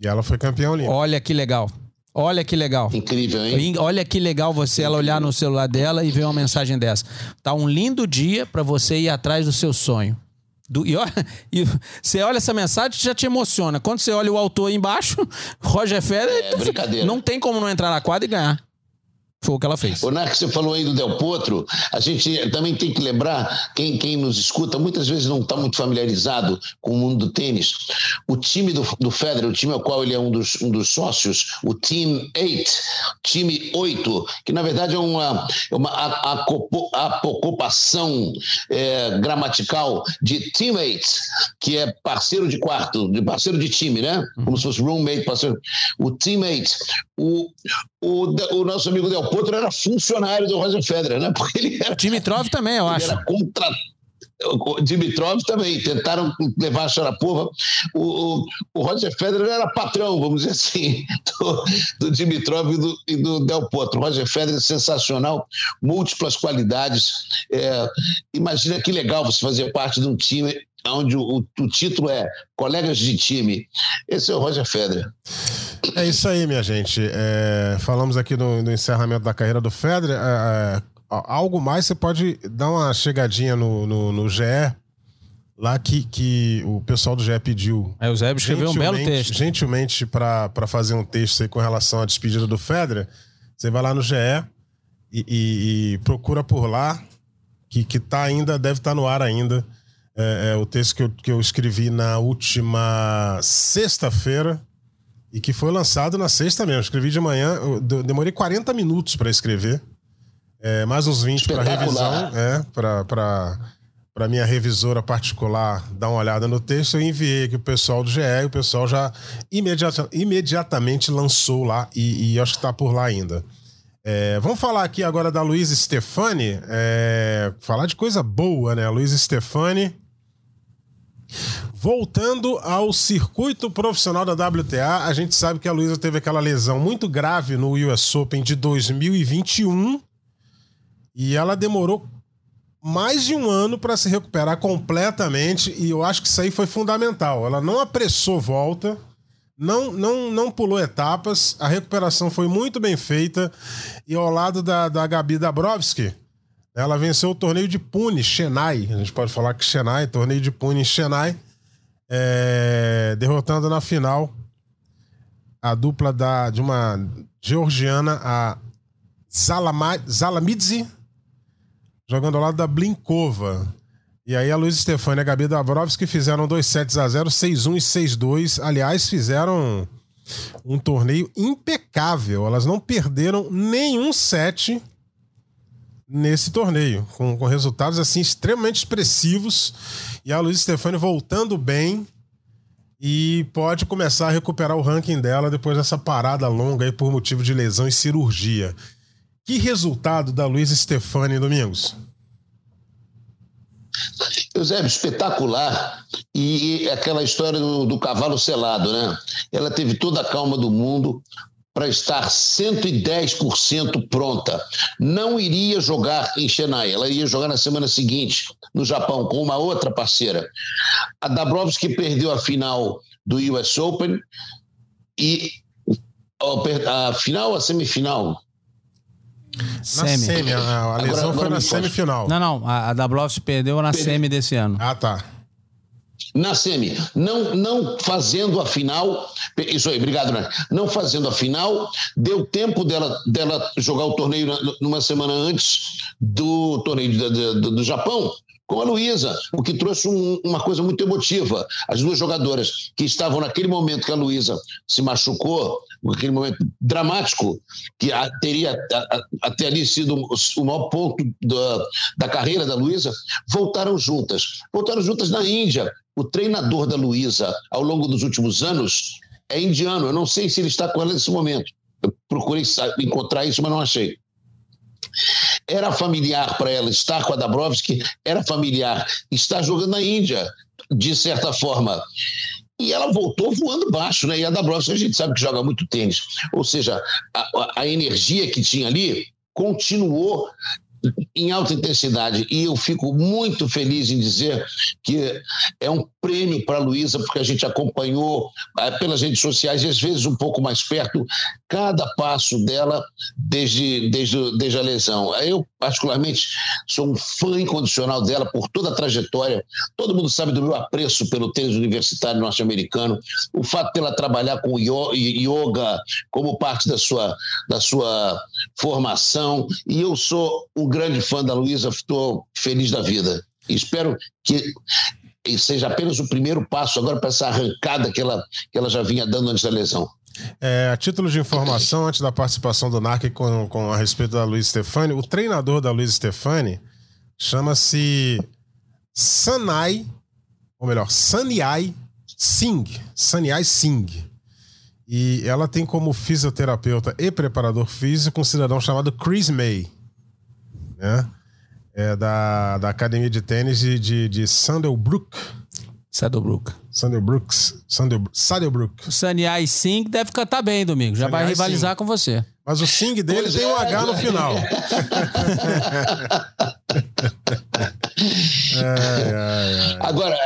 E ela foi campeã olímpica. Olha que legal. Olha que legal. Incrível, hein? Olha que legal você ela olhar no celular dela e ver uma mensagem dessa. Tá um lindo dia para você ir atrás do seu sonho. Do, e, olha, e você olha essa mensagem já te emociona. Quando você olha o autor aí embaixo, Roger Federer, é, não tem como não entrar na quadra e ganhar. Foi o que ela fez. O Narco, você falou aí do Del Potro, a gente também tem que lembrar, quem, quem nos escuta, muitas vezes não está muito familiarizado com o mundo do tênis. O time do, do Federer, o time ao qual ele é um dos, um dos sócios, o Team 8, time 8, que na verdade é uma, é uma apocopação é, gramatical de teammate, que é parceiro de quarto, de parceiro de time, né? Como se fosse roommate, parceiro. O teammate, o, o, o nosso amigo Del Potro era funcionário do Roger Federer, né? Porque ele era. Dimitrov também, eu acho. Era contra... Dimitrov também, tentaram levar a Sharapova. O, o, o, Roger Federer era patrão, vamos dizer assim, do, do Dimitrov e do, e do Del Potro. Roger Federer sensacional, múltiplas qualidades. É, imagina que legal você fazer parte de um time onde o, o, título é Colegas de Time. Esse é o Roger Federer. É isso aí, minha gente. É, falamos aqui do, do, encerramento da carreira do Federer. É, é, algo mais, você pode dar uma chegadinha no, no, no GE, lá que, que o pessoal do GE pediu. É, o Zé escreveu um belo texto. Gentilmente, para fazer um texto aí com relação à despedida do Federer, você vai lá no GE e, e, e procura por lá, que, que tá ainda, deve estar tá no ar ainda é, é, o texto que eu, que eu escrevi na última sexta-feira e que foi lançado na sexta mesmo. escrevi de manhã, demorei 40 minutos para escrever, é, mais uns 20 para revisão, é, para minha revisora particular dar uma olhada no texto. Eu enviei aqui o pessoal do GE e o pessoal já imediata, imediatamente lançou lá e, e acho que está por lá ainda. É, vamos falar aqui agora da Luiz Stefani, é, falar de coisa boa, né? A Luiz Stefani Voltando ao circuito profissional da WTA, a gente sabe que a Luísa teve aquela lesão muito grave no US Open de 2021 e ela demorou mais de um ano para se recuperar completamente. E eu acho que isso aí foi fundamental. Ela não apressou volta, não, não, não pulou etapas, a recuperação foi muito bem feita. E ao lado da, da Gabi Dabrowski, Ela venceu o torneio de Pune, Chennai. A gente pode falar que Chennai, torneio de Pune em Chennai, é, derrotando na final a dupla da, de uma georgiana, a Zalamidze, jogando ao lado da Blinkova. E aí a Luiz Stefani e a Gabi Dabrowski fizeram dois sets a 0, 6-1 e 6-2. Aliás, fizeram um torneio impecável. Elas não perderam nenhum set nesse torneio, com, com resultados assim extremamente expressivos. E a Luiz Stefani voltando bem e pode começar a recuperar o ranking dela depois dessa parada longa aí por motivo de lesão e cirurgia. Que resultado da Luiz Stefani Domingos? Eusébio, espetacular. E, aquela história do, do, cavalo selado, né? Ela teve toda a calma do mundo para estar 110% pronta. Não iria jogar em Chennai, ela iria jogar na semana seguinte, no Japão, com uma outra parceira. A Dabrowski perdeu a final do US Open e a final ou a semifinal? Na semi. semi a, lesão agora, foi na semifinal. Não, não. A, a Dabrowski perdeu na Perde... semi desse ano. Ah, tá. Na semi, não, não fazendo a final, isso aí, obrigado, né? Não fazendo a final, deu tempo dela, dela jogar o torneio numa semana antes do torneio do, do, do Japão, com a Luísa, o que trouxe um, uma coisa muito emotiva. As duas jogadoras que estavam naquele momento que a Luísa se machucou, aquele momento dramático, que a, teria a, a, até ali sido o maior ponto da, da carreira da Luísa, voltaram juntas. Voltaram juntas na Índia. O treinador da Luísa, ao longo dos últimos anos, é indiano. Eu não sei se ele está com ela nesse momento. Eu procurei encontrar isso, mas não achei. Era familiar para ela estar com a Dabrowski, era familiar estar jogando na Índia, de certa forma. E ela voltou voando baixo, né? E a Dabrowski, a gente sabe que joga muito tênis. Ou seja, a, a energia que tinha ali continuou em alta intensidade. E eu fico muito feliz em dizer que é um prêmio para a Luísa, porque a gente acompanhou eh, pelas redes sociais, e às vezes um pouco mais perto, cada passo dela desde, desde, desde a lesão. Eu, particularmente, sou um fã incondicional dela por toda a trajetória. Todo mundo sabe do meu apreço pelo tênis universitário norte-americano, o fato dela trabalhar com yoga como parte da sua, da sua formação. E eu sou um grande fã da Luísa, estou feliz da vida. Espero que seja apenas o primeiro passo agora para essa arrancada que ela, que ela já vinha dando antes da lesão. É, a título de informação, antes da participação do NARC com, com a respeito da Luiz Stefani, o treinador da Luiz Stefani chama-se Sanai, ou melhor, Saniai Singh. Saniai Singh. E ela tem como fisioterapeuta e preparador físico um cidadão chamado Chris May. Né? É da, da academia de tênis de, de, de Sandalbrook. Saddlebrook. Sandalbrooks. Saddlebrook. O Saniai Singh deve cantar bem, Domingo. Já vai rivalizar Singh. com você. Mas o Singh dele pois tem é, um H no final. Agora,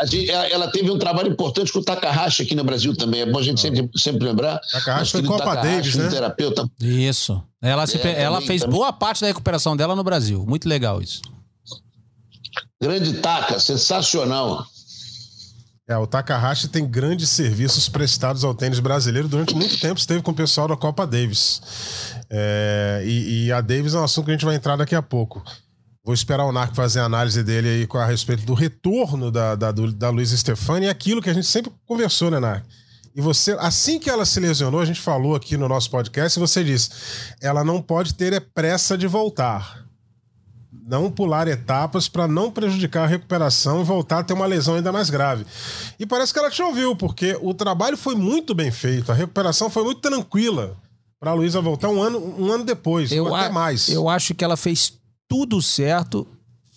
ela teve um trabalho importante com o Takahashi aqui no Brasil também. É bom a gente sempre, sempre lembrar. Takahashi foi Copa Takahashi, Davis, né? terapeuta. Isso. Ela, se, é, ela também, fez também. boa parte da recuperação dela no Brasil. Muito legal isso. Grande Taka, sensacional. É, o Takahashi tem grandes serviços prestados ao tênis brasileiro. Durante muito tempo esteve com o pessoal da Copa Davis. É, e, e, a Davis é um assunto que a gente vai entrar daqui a pouco. Vou esperar o Narco fazer a análise dele aí a respeito do retorno da, da, da Luiz Stefani e aquilo que a gente sempre conversou, né, Narco? E você, assim que ela se lesionou, a gente falou aqui no nosso podcast, e você disse: ela não pode ter é pressa de voltar não pular etapas para não prejudicar a recuperação e voltar a ter uma lesão ainda mais grave. E parece que ela te ouviu, porque o trabalho foi muito bem feito, a recuperação foi muito tranquila para a Luísa voltar um ano, um ano depois, eu até mais. Eu acho que ela fez tudo certo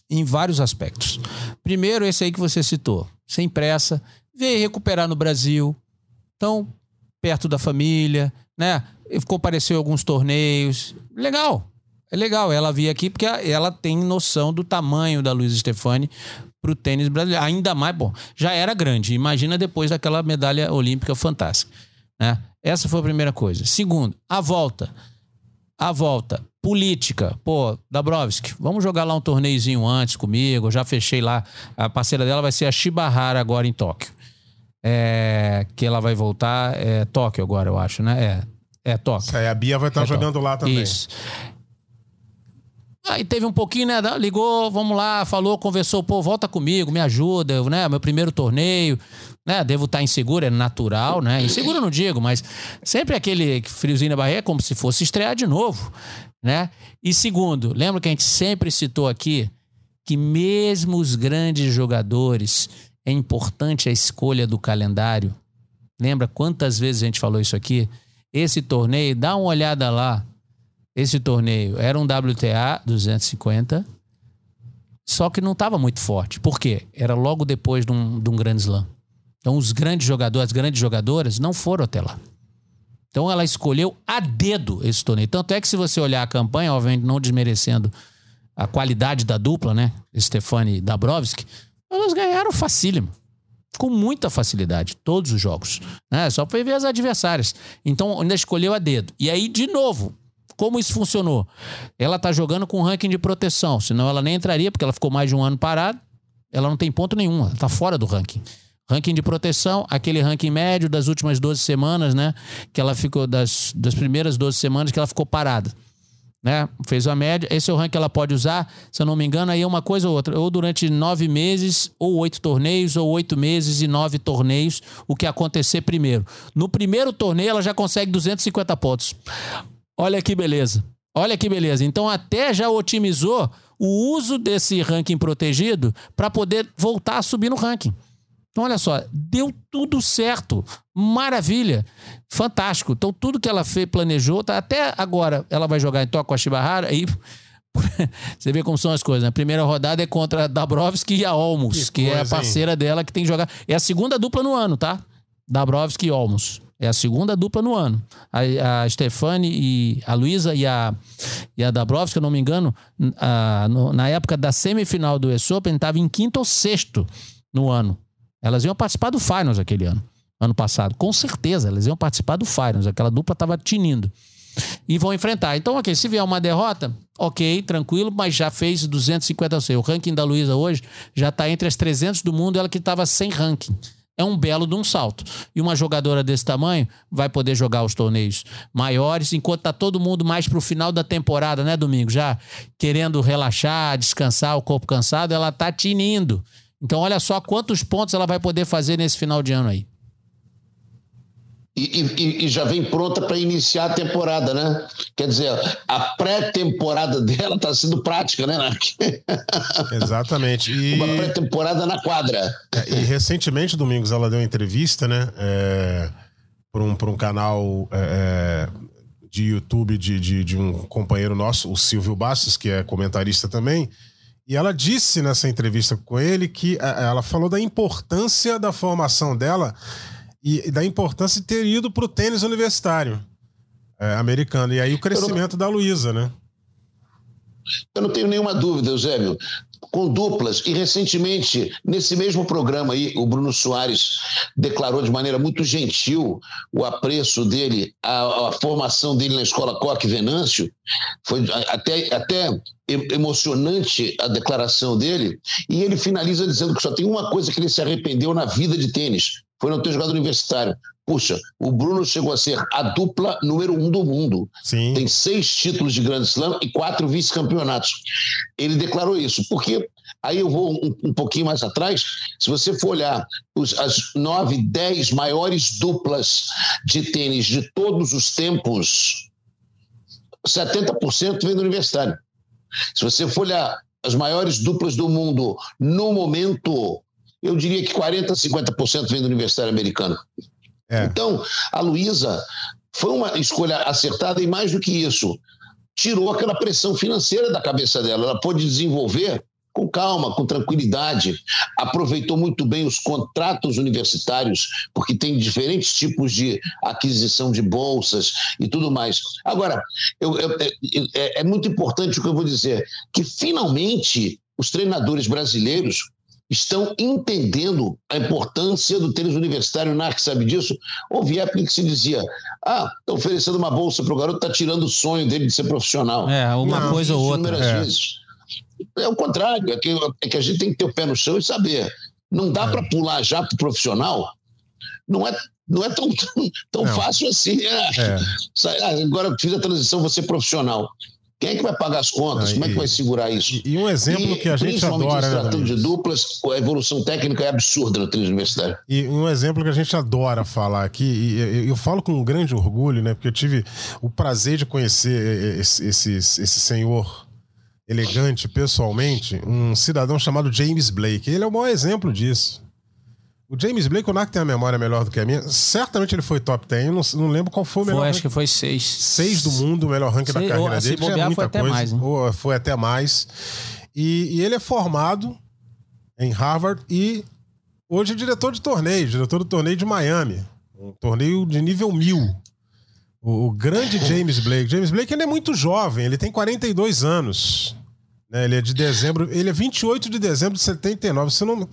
em vários aspectos. Primeiro, esse aí que você citou, sem pressa, veio recuperar no Brasil, então perto da família, né? Compareceu em alguns torneios, legal. É legal ela vir aqui porque ela tem noção do tamanho da Luiz Stefani para o tênis brasileiro. Ainda mais, bom, já era grande. Imagina depois daquela medalha olímpica fantástica. Né? Essa foi a primeira coisa. Segundo, a volta. A volta. política. Pô, Dabrowski, vamos jogar lá um torneiozinho antes comigo. Eu já fechei lá. A parceira dela vai ser a Shibahara agora em Tóquio. É, que ela vai voltar. É Tóquio agora, eu acho, né? É, é Tóquio. Aí a Bia vai estar É jogando Tóquio. lá também. Isso. Aí teve um pouquinho, né? Ligou, vamos lá, falou, conversou, pô, volta comigo, me ajuda, né? Meu primeiro torneio, né? Devo estar inseguro, é natural, né? Inseguro eu não digo, mas sempre aquele friozinho na barriga, é como se fosse estrear de novo, né? E segundo, lembra que a gente sempre citou aqui que mesmo os grandes jogadores, é importante a escolha do calendário. Lembra quantas vezes a gente falou isso aqui? Esse torneio, dá uma olhada lá. Esse torneio era um WTA 250, só que não estava muito forte. Por quê? Era logo depois de um, de um grande slam. Então, os grandes jogadores, as grandes jogadoras não foram até lá. Então, ela escolheu a dedo esse torneio. Tanto é que, se você olhar a campanha, obviamente não desmerecendo a qualidade da dupla, né? Stefani Dabrowski, elas ganharam facílimo. Com muita facilidade, todos os jogos. Né? Só foi ver as adversárias. Então, ainda escolheu a dedo. E aí, de novo, como isso funcionou? Ela tá jogando com ranking de proteção, senão ela nem entraria, porque ela ficou mais de um ano parada. Ela não tem ponto nenhum, ela tá fora do ranking. Ranking de proteção, aquele ranking médio das últimas 12 semanas, né? Que ela ficou, das, das primeiras 12 semanas que ela ficou parada. Né? Fez a média. Esse é o ranking que ela pode usar, se eu não me engano, aí é uma coisa ou outra. Ou durante nove meses, ou oito torneios, ou oito meses e nove torneios, o que acontecer primeiro. No primeiro torneio, ela já consegue 250 pontos. Olha que beleza. Olha que beleza. Então, até já otimizou o uso desse ranking protegido para poder voltar a subir no ranking. Então, olha só, deu tudo certo. Maravilha. Fantástico. Então, tudo que ela fez, planejou, tá, até agora ela vai jogar em Tóquio com a Shibahara aí. Você vê como são as coisas, né? A primeira rodada é contra a Dabrowski e a Olmos, que, Que é a coisa, hein? parceira dela que tem que jogar. É a segunda dupla no ano, tá? Dabrowski e Olmos. É a segunda dupla no ano. A, a Stefani e a Luísa e a, e a Dabrowski, se eu não me engano, a- no- na época da semifinal do US Open, estava em quinto ou sexto no ano. Elas iam participar do Finals aquele ano, ano passado. Com certeza, elas iam participar do Finals. Aquela dupla estava tinindo. E vão enfrentar. Então, ok, se vier uma derrota, ok, tranquilo, mas já fez 250 ao seu. O ranking da Luísa hoje já está entre as 300 do mundo, ela que estava sem ranking. É um belo de um salto. E uma jogadora desse tamanho vai poder jogar os torneios maiores, enquanto tá todo mundo mais pro final da temporada, né, Domingo? Já querendo relaxar, descansar, o corpo cansado, ela tá tinindo. Então, olha só quantos pontos ela vai poder fazer nesse final de ano aí. E, e- e já vem pronta para iniciar a temporada, né? Quer dizer, a pré-temporada dela está sendo prática, né, Narc? Exatamente. E, Uma pré-temporada na quadra. é, e recentemente, Domingos, ela deu uma entrevista, né? É, para um, pra um canal é, é, de YouTube de, de, de um companheiro nosso, o Silvio Bastos, que é comentarista também. E ela disse nessa entrevista com ele que é, ela falou da importância da formação dela e e da importância de ter ido para o tênis universitário é, americano. E aí o crescimento da Luísa, né? Eu não tenho nenhuma dúvida, Eusébio. Com duplas, e recentemente, nesse mesmo programa aí, o Bruno Soares declarou de maneira muito gentil o apreço dele, a, a formação dele na escola Coque Venâncio. Foi até, até emocionante a declaração dele. E ele finaliza dizendo que só tem uma coisa que ele se arrependeu na vida de tênis: foi não ter jogado universitário. Puxa, o Bruno chegou a ser a dupla número um do mundo Sim. tem seis títulos de Grand Slam e quatro vice-campeonatos. Ele declarou isso, porque aí eu vou um, um pouquinho mais atrás. Se você for olhar os- as nove, dez maiores duplas de tênis de todos os tempos, 70% vem do universitário. Se você for olhar as maiores duplas do mundo no momento, eu diria que 40%, 50% vem do universitário americano. É. Então, a Luísa foi uma escolha acertada e mais do que isso, tirou aquela pressão financeira da cabeça dela. Ela pôde desenvolver com calma, com tranquilidade, aproveitou muito bem os contratos universitários, porque tem diferentes tipos de aquisição de bolsas e tudo mais. Agora, eu- eu- é, é muito importante o que eu vou dizer, que finalmente os treinadores brasileiros estão entendendo a importância do tênis universitário. O NARC sabe disso. Houve época que se dizia Ah, está oferecendo uma bolsa para o garoto, está tirando o sonho dele de ser profissional. É, uma Não, coisa ou outra. É. vezes. É o contrário, é que, é que a gente tem que ter o pé no chão e saber. Não É. dá para pular já para o profissional. Não é, não é tão, tão, fácil assim. É. É. Ah, Agora fiz a transição, ser profissional. Quem é que vai pagar as contas? Não, Como é que vai segurar isso? E, e um exemplo E, que a gente adora, se né, tratando de duplas, a evolução técnica é absurda tênis universitário. E um exemplo que a gente adora falar aqui, e eu, eu falo com um grande orgulho, né? Porque eu tive o prazer de conhecer esse, esse, esse senhor elegante pessoalmente, um cidadão chamado James Blake. Ele é o maior exemplo disso. O James Blake, o Narc tem a memória melhor do que a minha. Certamente ele foi top 10. Eu não, não lembro qual foi o melhor. Foi, acho que foi seis. Seis do mundo, o melhor ranking da carreira ou, se dele. é bobear, muita foi até coisa. mais, né? Ou foi até mais. E, e ele é formado em Harvard e hoje é diretor de torneio, diretor do torneio de Miami. Um torneio de nível mil. O, o grande James Blake. James Blake ele é muito jovem, ele tem 42 anos. Né? Ele é de dezembro, ele é 28 de dezembro de 79. Se não,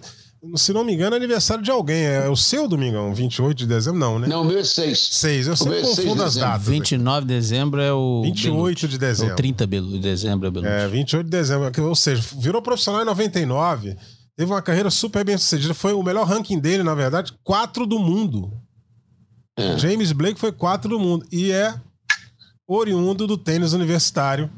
se não me engano, é aniversário de alguém. É o seu, Domingão? 28 de dezembro? Não, né? Não, o meu é seis. Seis. Eu sempre é confundo as dezembro. datas. aqui. 29 de dezembro é o. 28 de Belucci. dezembro. Ou 30 de dezembro é Belucci. É, 28 de dezembro. Ou seja, virou profissional em 99. Teve uma carreira super bem sucedida. Foi o melhor ranking dele, na verdade, quatro do mundo. É. James Blake foi quatro do mundo. E é oriundo do tênis universitário.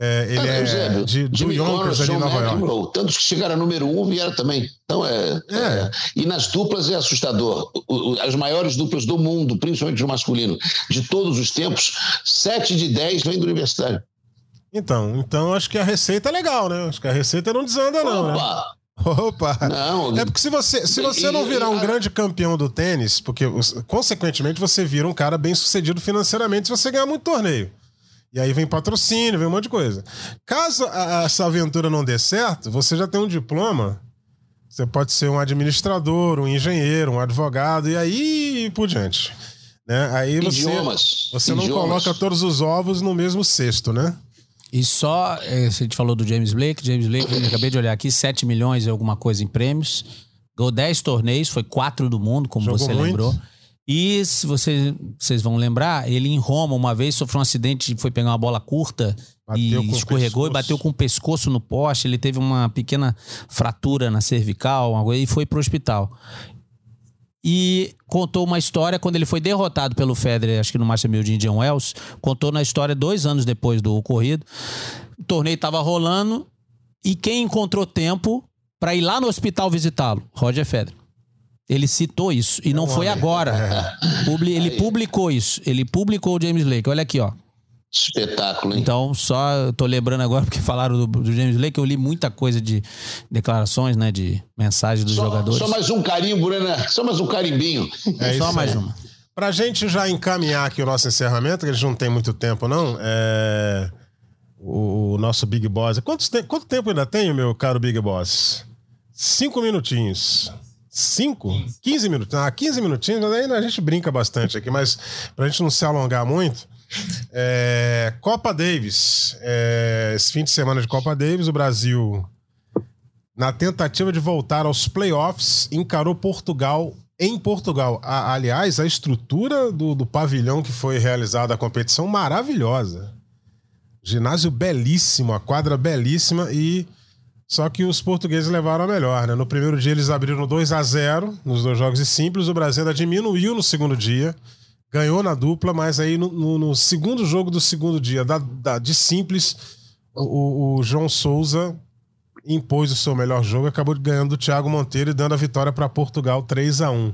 É, ele Ah, é Eusébio, de, do Yonkers ali em Nova York. Tantos que chegaram a número um vieram também. Então é, É. é. E nas duplas é assustador. As maiores duplas do mundo, principalmente no masculino, de todos os tempos, sete de dez vêm do universitário. Então, então acho que a receita é legal, né? Acho que a receita não desanda, não, né? Opa! Opa! Não, É porque se você, se você E- não virar um grande campeão do tênis, porque consequentemente você vira um cara bem sucedido financeiramente se você ganhar muito torneio. E aí vem patrocínio, vem um monte de coisa. Caso a- essa aventura não dê certo, você já tem um diploma. Você pode ser um administrador, um engenheiro, um advogado, e aí por diante. Né? Aí você, idiomas. você não idiomas. coloca todos os ovos no mesmo cesto, né? E só, a gente falou do James Blake, James Blake, eu acabei de olhar aqui, 7 milhões e alguma coisa em prêmios. Ganhou 10 torneios, foi 4 do mundo, como Jogou você muito. lembrou. E se você, vocês vão lembrar, ele em Roma uma vez sofreu um acidente, foi pegar uma bola curta Bateu e o escorregou e bateu com o pescoço no poste. Ele teve uma pequena fratura na cervical coisa, e foi pro hospital. E contou uma história quando ele foi derrotado pelo Federer, acho que no Master 1000 de Indian Wells. Contou na história dois anos depois do ocorrido. O torneio estava rolando e quem encontrou tempo para ir lá no hospital visitá-lo? Roger Federer. Ele citou isso e não um foi agora. Publi- ele publicou isso. Ele publicou o James Lake. Olha aqui, ó. Espetáculo, hein? Então, só eu tô lembrando agora porque falaram do, do James Lake, eu li muita coisa de declarações, né, de mensagens dos só, jogadores. só mais um carimbo, né? Só mais um carimbinho. É Só isso mais aí. uma. Pra gente já encaminhar aqui o nosso encerramento, que a gente não tem muito tempo, não, é... o, o nosso Big Boss. Quantos te- Quanto tempo ainda tem, meu caro Big Boss? Cinco minutinhos. Cinco? Quinze minutinhos. Ah, 15 minutinhos, a gente brinca bastante aqui, mas pra gente não se alongar muito. é, Copa Davis. É, esse fim de semana de Copa Davis, o Brasil, na tentativa de voltar aos playoffs, encarou Portugal em Portugal. A- aliás, a estrutura do, do pavilhão que foi realizada a competição, maravilhosa. Ginásio belíssimo, a quadra belíssima e. Só que os portugueses levaram a melhor, né? No primeiro dia eles abriram 2 a 0 nos dois jogos e simples. O Brasil ainda diminuiu no segundo dia, ganhou na dupla, mas aí no, no- no segundo jogo do segundo dia, da, da- de simples, o, o- o João Souza impôs o seu melhor jogo, acabou ganhando do Thiago Monteiro e dando a vitória para Portugal 3 a 1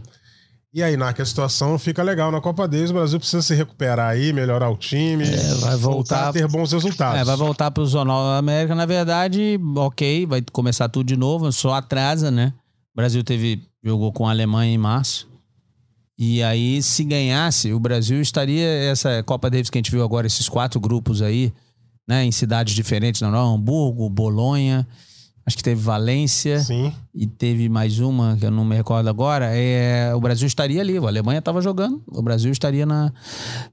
E aí, Narc, a situação fica legal na Copa Davis. O Brasil precisa se recuperar aí, melhorar o time, É, vai voltar- a ter bons resultados. É, vai voltar pro Zonal da América. Na verdade, ok, vai começar tudo de novo, só atrasa, né? O Brasil teve, jogou com a Alemanha em março. E aí, se ganhasse, o Brasil estaria, essa Copa Davis que a gente viu agora, esses quatro grupos aí, né, em cidades diferentes, não, não, Hamburgo, Bolonha, acho que teve Valência Sim. e teve mais uma que eu não me recordo agora. É, o Brasil estaria ali, a Alemanha estava jogando, o Brasil estaria na,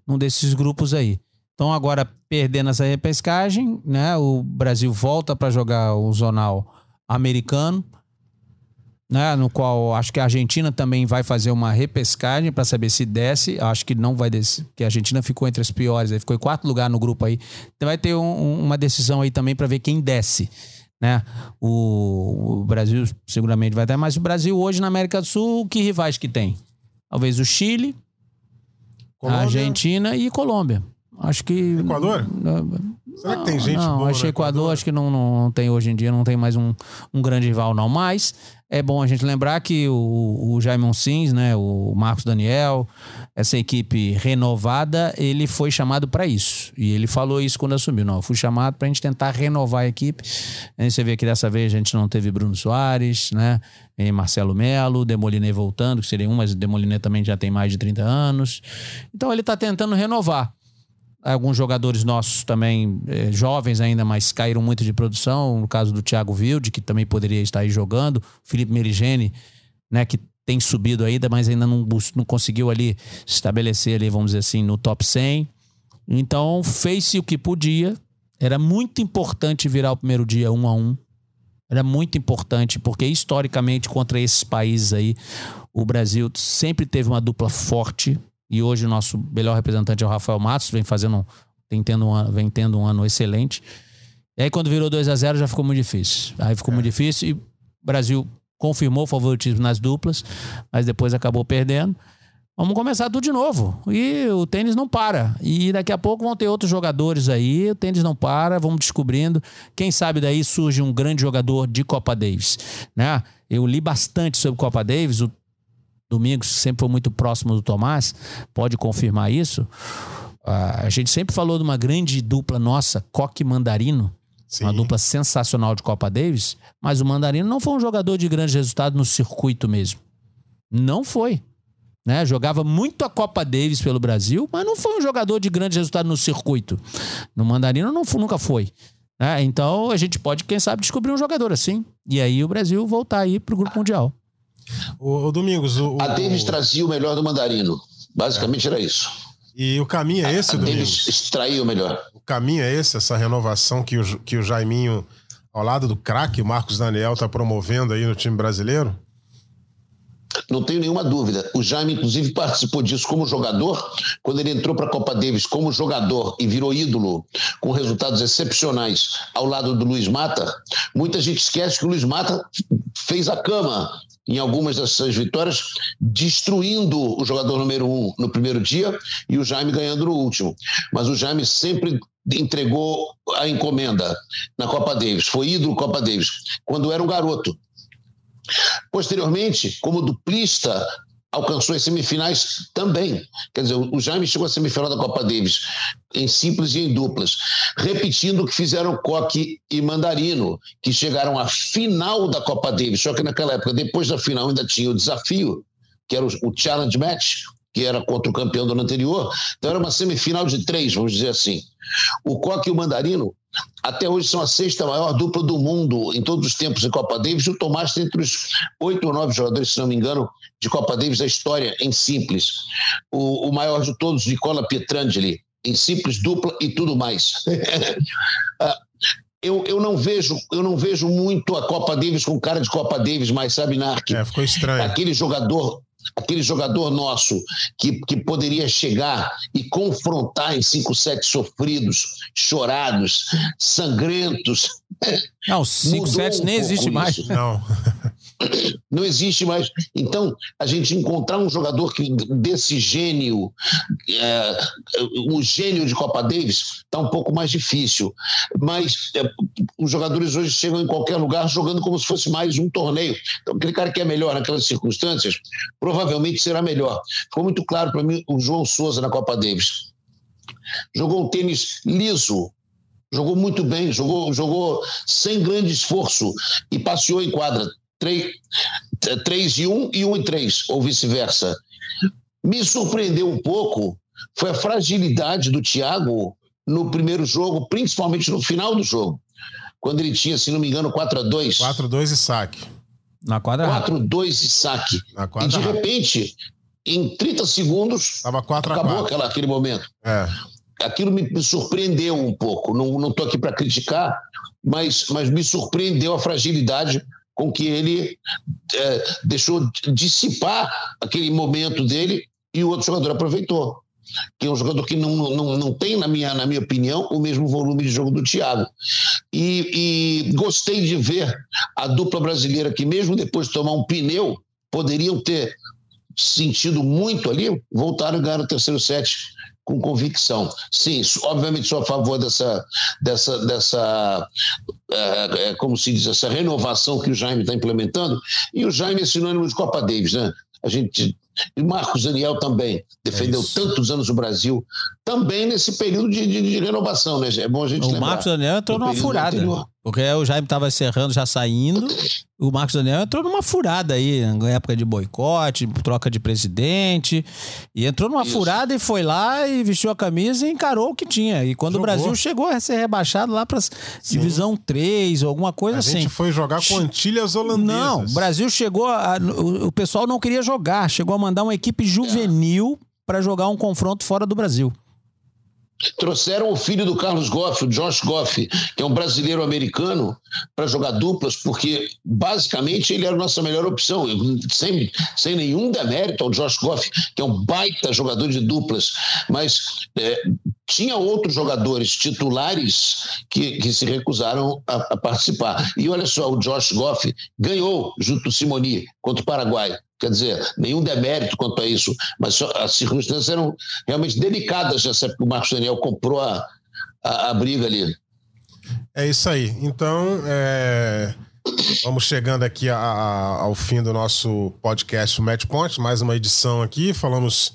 num desses grupos aí. Então agora perdendo essa repescagem, né? O Brasil volta para jogar o zonal americano. né, no qual acho que a Argentina também vai fazer uma repescagem para saber se desce. Acho que não vai descer, porque a Argentina ficou entre as piores, aí ficou em quarto lugar no grupo aí. Então vai ter um, uma decisão aí também para ver quem desce. Né? O, o, Brasil seguramente vai ter, mas o Brasil hoje na América do Sul, que rivais que tem? Talvez o Chile, Colômbia. a Argentina e Colômbia. Acho que. Equador? Será que tem gente não, boa? Acho que Equador, acho que não, não, não, tem hoje em dia, não tem mais um, um grande rival, não. Mas é bom a gente lembrar que o, o Jaime Sims, né, o Marcos Daniel, essa equipe renovada, ele foi chamado para isso. E ele falou isso quando assumiu. Não, eu fui chamado para a gente tentar renovar a equipe. Aí você vê que dessa vez a gente não teve Bruno Soares, né? Marcelo Melo, Demoliné voltando, que seria um, mas Demoliné também já tem mais de 30 anos. Então ele está tentando renovar. Alguns jogadores nossos também, eh, jovens ainda, mas caíram muito de produção. No caso do Thiago Wilde, que também poderia estar aí jogando. Felipe Merigene, né, que tem subido ainda, mas ainda não, não conseguiu ali se estabelecer ali, vamos dizer assim, no top 100. Então, fez-se o que podia. Era muito importante virar o primeiro dia um a um. Era muito importante, porque historicamente, contra esses países aí, o Brasil sempre teve uma dupla forte, e hoje o nosso melhor representante é o Rafael Matos, vem fazendo, vem tendo um, vem tendo um ano excelente. E aí quando virou 2 a 0 já ficou muito difícil. Aí ficou é. muito difícil e o Brasil confirmou o favoritismo nas duplas, mas depois acabou perdendo. Vamos começar tudo de novo. E o tênis não para. E daqui a pouco vão ter outros jogadores aí. O tênis não para, vamos descobrindo. Quem sabe daí surge um grande jogador de Copa Davis, né? Eu li bastante sobre Copa Davis. O Domingos sempre foi muito próximo do Tomás, pode confirmar isso. a gente sempre falou de uma grande dupla nossa, Coque Mandarino. Sim. Uma dupla sensacional de Copa Davis, mas o Mandarino não foi um jogador de grande resultado no circuito mesmo. Não foi. Né? Jogava muito a Copa Davis pelo Brasil, mas não foi um jogador de grande resultado no circuito. No Mandarino não, nunca foi. Né? Então a gente pode, quem sabe, descobrir um jogador assim. E aí o Brasil voltar aí para o Grupo Mundial. O, o Domingos. O, a Davis o... trazia o melhor do mandarino. Basicamente é. era isso. E o caminho é esse, a, a Domingos? Davis extraiu o melhor. O caminho é esse, essa renovação que o, que o Jaiminho, ao lado do craque, o Marcos Daniel, está promovendo aí no time brasileiro? Não tenho nenhuma dúvida. O Jaime, inclusive, participou disso como jogador. Quando ele entrou para a Copa Davis como jogador e virou ídolo, com resultados excepcionais ao lado do Luiz Mata, muita gente esquece que o Luiz Mata fez a cama em algumas dessas vitórias, destruindo o jogador número um no primeiro dia e o Jaime ganhando no último. Mas o Jaime sempre entregou a encomenda na Copa Davis, foi ídolo Copa Davis, quando era um garoto. Posteriormente, como duplista, alcançou as semifinais também. Quer dizer, o Jaime chegou à semifinal da Copa Davis em simples e em duplas, repetindo o que fizeram Coque e Mandarino, que chegaram à final da Copa Davis. Só que naquela época, depois da final, ainda tinha o desafio, que era o Challenge Match, que era contra o campeão do ano anterior. Então era uma semifinal de três, vamos dizer assim. O Coque e o Mandarino até hoje são a sexta maior dupla do mundo em todos os tempos em Copa Davis. O Tomás está entre os oito ou nove jogadores, se não me engano, de Copa Davis da história em simples. O, o maior de todos, Nicola Pietrangeli, em simples, dupla e tudo mais. Ah, eu, eu, não vejo, eu não vejo muito a Copa Davis com cara de Copa Davis, mas sabe, Narc? É, ficou estranho. Aquele jogador aquele jogador nosso que, que poderia chegar e confrontar em cinco sets sofridos, chorados, sangrentos. Não, cinco sets um nem existe isso. mais. Não. Não existe mais. Então, a gente encontrar um jogador que, desse gênio, é, o gênio de Copa Davis, está um pouco mais difícil. Mas é, os jogadores hoje chegam em qualquer lugar jogando como se fosse mais um torneio. Então, aquele cara que é melhor naquelas circunstâncias, provavelmente será melhor. Ficou muito claro para mim o João Souza na Copa Davis. Jogou um tênis liso, jogou muito bem, jogou, jogou sem grande esforço e passeou em quadra 3, 3 e 1 e 1 e 3, ou vice-versa. Me surpreendeu um pouco foi a fragilidade do Thiago no primeiro jogo, principalmente no final do jogo, quando ele tinha, se não me engano, 4 a 2 4 a 2 e saque. Na quadra 4 a 2 e saque. e de repente, em 30 segundos, Tava 4 acabou 4. Aquela, aquele momento. É. Aquilo me, me surpreendeu um pouco. Não estou aqui para criticar, mas, mas me surpreendeu a fragilidade com que ele é, deixou dissipar aquele momento dele e o outro jogador aproveitou. Que é um jogador que não, não, não tem, na minha, na minha opinião, o mesmo volume de jogo do Thiago. E, e gostei de ver a dupla brasileira que, mesmo depois de tomar um pneu, poderiam ter sentido muito ali, voltaram e ganharam o terceiro set com convicção. Sim, obviamente sou a favor dessa, dessa, dessa é, como se diz, essa renovação que o Jaime está implementando. E o Jaime é sinônimo de Copa Davis, né? A gente e Marcos Daniel também defendeu é tantos anos o Brasil, também nesse período de, de, de, renovação, né? É bom a gente O lembrar. Marcos Daniel entrou numa furada. Anterior. Porque o Jaime estava encerrando, já saindo. O Marcos Daniel entrou numa furada aí, na época de boicote, troca de presidente. E entrou numa Isso. furada e foi lá e vestiu a camisa e encarou o que tinha. E quando Jogou. o Brasil chegou a ser rebaixado lá para divisão 3 ou alguma coisa a assim. A gente foi jogar com Antilhas Holandesas. Não, o Brasil chegou. A, o, o, pessoal não queria jogar. Chegou a mandar uma equipe juvenil é. para jogar um confronto fora do Brasil. Trouxeram o filho do Carlos Goff, o Josh Goff, que é um brasileiro americano, para jogar duplas, porque basicamente ele era a nossa melhor opção, sem, sem nenhum demérito ao Josh Goff, que é um baita jogador de duplas, mas é, tinha outros jogadores titulares que, que se recusaram a, a, participar. E olha só, o Josh Goff ganhou junto ao Simoni contra o Paraguai. Quer dizer, nenhum demérito quanto a isso, mas as circunstâncias eram realmente delicadas nessa época que o Marcos Daniel comprou a, a, a briga ali. É isso aí. Então, é... vamos chegando aqui a, a, ao fim do nosso podcast Match Point, mais uma edição aqui. Falamos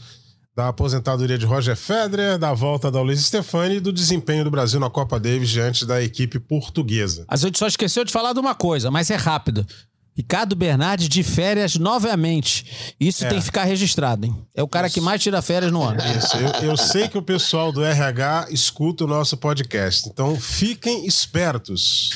da aposentadoria de Roger Federer, da volta da Luiz Stefani e do desempenho do Brasil na Copa Davis diante da equipe portuguesa. A gente só esqueceu de falar de uma coisa, mas é rápido. Ricardo Bernardi de férias novamente. Isso é. tem que ficar registrado, hein? É o cara Isso. que mais tira férias no ano. Isso. Eu, eu, sei que o pessoal do RH escuta o nosso podcast. Então fiquem espertos.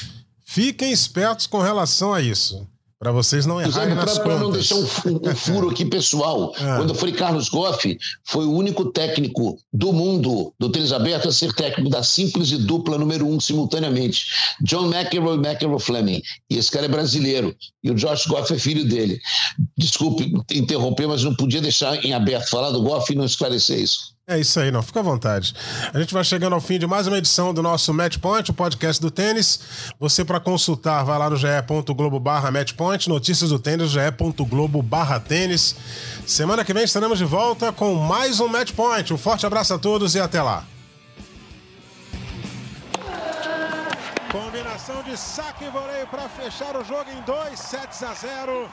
Fiquem espertos com relação a isso. Para vocês não errarem nas Para não deixar um, um, furo aqui pessoal, é. quando eu falei Carlos Goff, foi o único técnico do mundo do tênis aberto a ser técnico da simples e dupla número um simultaneamente. John McEnroe e McEnroe Fleming. E esse cara é brasileiro. E o Josh Goff é filho dele. Desculpe interromper, mas não podia deixar em aberto falar do Goff e não esclarecer isso. É isso aí, não. Fica à vontade. A gente vai chegando ao fim de mais uma edição do nosso Match Point, o podcast do tênis. Você, para consultar, vai lá no ge.globo barra matchpoint, notícias do tênis, ge.globo barra tênis. Semana que vem estaremos de volta com mais um Match Point. Um forte abraço a todos e até lá. Combinação de saque e voleio para fechar o jogo em 2 sets a 0.